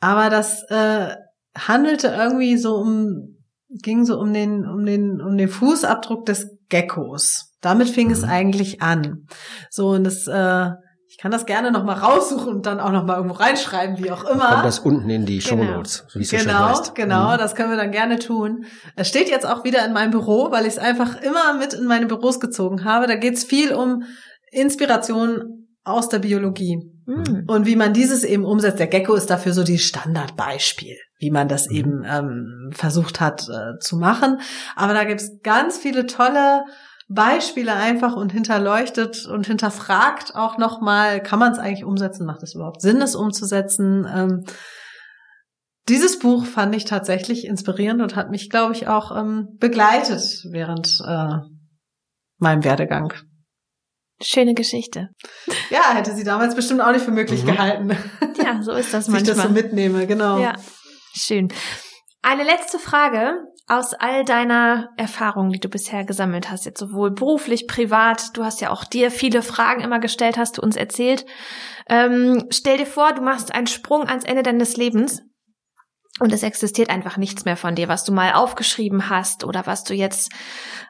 [SPEAKER 1] Aber das äh, handelte irgendwie so um, ging so um den, um den, um den Fußabdruck des Geckos. Damit fing mhm. es eigentlich an. So, und das, äh, ich kann das gerne nochmal raussuchen und dann auch nochmal irgendwo reinschreiben, wie auch immer.
[SPEAKER 3] Kommt das unten in die Show genau. Notes,
[SPEAKER 1] so wie es Genau, so genau, mhm. das können wir dann gerne tun. Es steht jetzt auch wieder in meinem Büro, weil ich es einfach immer mit in meine Büros gezogen habe. Da geht es viel um Inspiration aus der Biologie. Mhm. Und wie man dieses eben umsetzt. Der Gecko ist dafür so die Standardbeispiel, wie man das mhm. eben ähm, versucht hat äh, zu machen. Aber da gibt's ganz viele tolle Beispiele einfach und hinterleuchtet und hinterfragt auch nochmal, kann man es eigentlich umsetzen? Macht es überhaupt Sinn, es umzusetzen? Ähm, dieses Buch fand ich tatsächlich inspirierend und hat mich, glaube ich, auch ähm, begleitet während äh, meinem Werdegang.
[SPEAKER 2] Schöne Geschichte.
[SPEAKER 1] Ja, hätte sie damals bestimmt auch nicht für möglich mhm. gehalten.
[SPEAKER 2] Ja, so ist das
[SPEAKER 1] manchmal.
[SPEAKER 2] Ich
[SPEAKER 1] das so mitnehme, genau.
[SPEAKER 2] Ja, schön. Eine letzte Frage aus all deiner Erfahrungen, die du bisher gesammelt hast, jetzt sowohl beruflich, privat, du hast ja auch dir viele Fragen immer gestellt, hast du uns erzählt. Ähm, stell dir vor, du machst einen Sprung ans Ende deines Lebens und es existiert einfach nichts mehr von dir, was du mal aufgeschrieben hast oder was du jetzt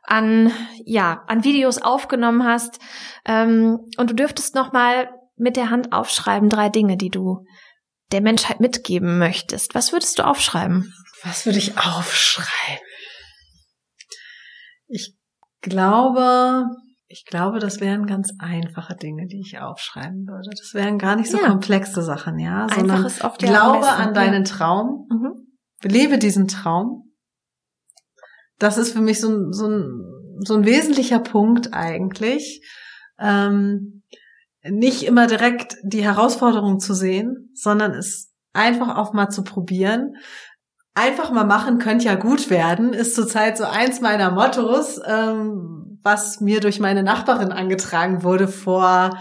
[SPEAKER 2] an ja an Videos aufgenommen hast ähm, und du dürftest noch mal mit der Hand aufschreiben drei Dinge, die du der Menschheit mitgeben möchtest. Was würdest du aufschreiben?
[SPEAKER 1] Was würde ich aufschreiben? Ich glaube, ich glaube, das wären ganz einfache Dinge, die ich aufschreiben würde. Das wären gar nicht so ja. komplexe Sachen, ja, sondern glaube an deinen Traum, mhm. lebe diesen Traum. Das ist für mich so ein, so ein, so ein wesentlicher Punkt eigentlich. Ähm, nicht immer direkt die Herausforderung zu sehen, sondern es einfach auch mal zu probieren. Einfach mal machen könnte ja gut werden, ist zurzeit so eins meiner Mottos. Ähm, was mir durch meine Nachbarin angetragen wurde vor,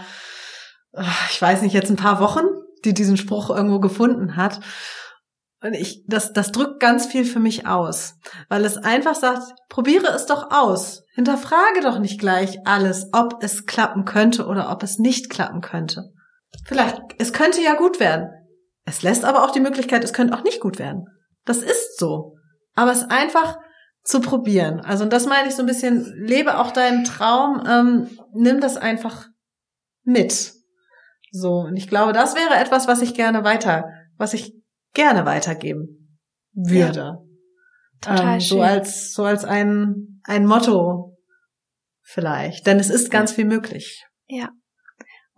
[SPEAKER 1] äh, ich weiß nicht, jetzt ein paar Wochen, die diesen Spruch irgendwo gefunden hat. Und ich, das, das drückt ganz viel für mich aus, weil es einfach sagt, probiere es doch aus. Hinterfrage doch nicht gleich alles, ob es klappen könnte oder ob es nicht klappen könnte. Vielleicht, es könnte ja gut werden. Es lässt aber auch die Möglichkeit, es könnte auch nicht gut werden. Das ist so. Aber es einfach zu probieren. Also und das meine ich so ein bisschen, lebe auch deinen Traum, ähm, nimm das einfach mit. So, und ich glaube, das wäre etwas, was ich gerne weiter, was ich gerne weitergeben würde. Ja, total ähm, schön. So als, so als ein, ein Motto vielleicht. Denn es ist ganz viel möglich.
[SPEAKER 2] Ja.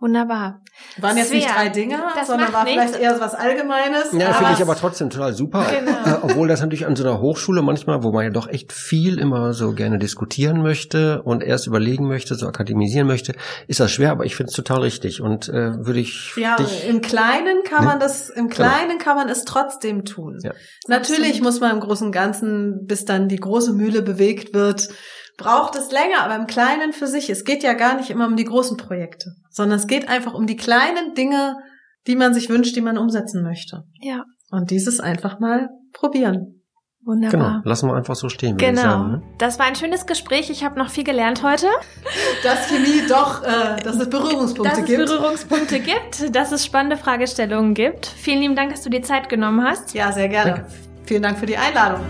[SPEAKER 2] Wunderbar.
[SPEAKER 1] Waren jetzt Svea, nicht drei Dinge, sondern war nichts. vielleicht eher so was Allgemeines.
[SPEAKER 3] Ja, finde ich aber trotzdem total super. Genau. Äh, obwohl das natürlich an so einer Hochschule manchmal, wo man ja doch echt viel immer so gerne diskutieren möchte und erst überlegen möchte, so akademisieren möchte, ist das schwer, aber ich finde es total richtig und äh, würde ich.
[SPEAKER 1] Ja, dich, im Kleinen kann ne? man das, im genau. Kleinen genau. kann man es trotzdem tun. Ja. Natürlich Absolut. muss man im Großen und Ganzen, bis dann die große Mühle bewegt wird, braucht es länger, aber im Kleinen für sich. Es geht ja gar nicht immer um die großen Projekte, sondern es geht einfach um die kleinen Dinge, die man sich wünscht, die man umsetzen möchte.
[SPEAKER 2] Ja.
[SPEAKER 1] Und dieses einfach mal probieren.
[SPEAKER 2] Wunderbar.
[SPEAKER 3] Genau, lassen wir einfach so stehen.
[SPEAKER 2] Genau.
[SPEAKER 3] Sagen,
[SPEAKER 2] ne? Das war ein schönes Gespräch. Ich habe noch viel gelernt heute.
[SPEAKER 1] Dass Chemie doch, äh, dass es Berührungspunkte
[SPEAKER 2] dass
[SPEAKER 1] gibt.
[SPEAKER 2] Dass es Berührungspunkte gibt, dass es spannende Fragestellungen gibt. Vielen lieben Dank, dass du dir Zeit genommen hast.
[SPEAKER 1] Ja, sehr gerne. Danke. Vielen Dank für die Einladung.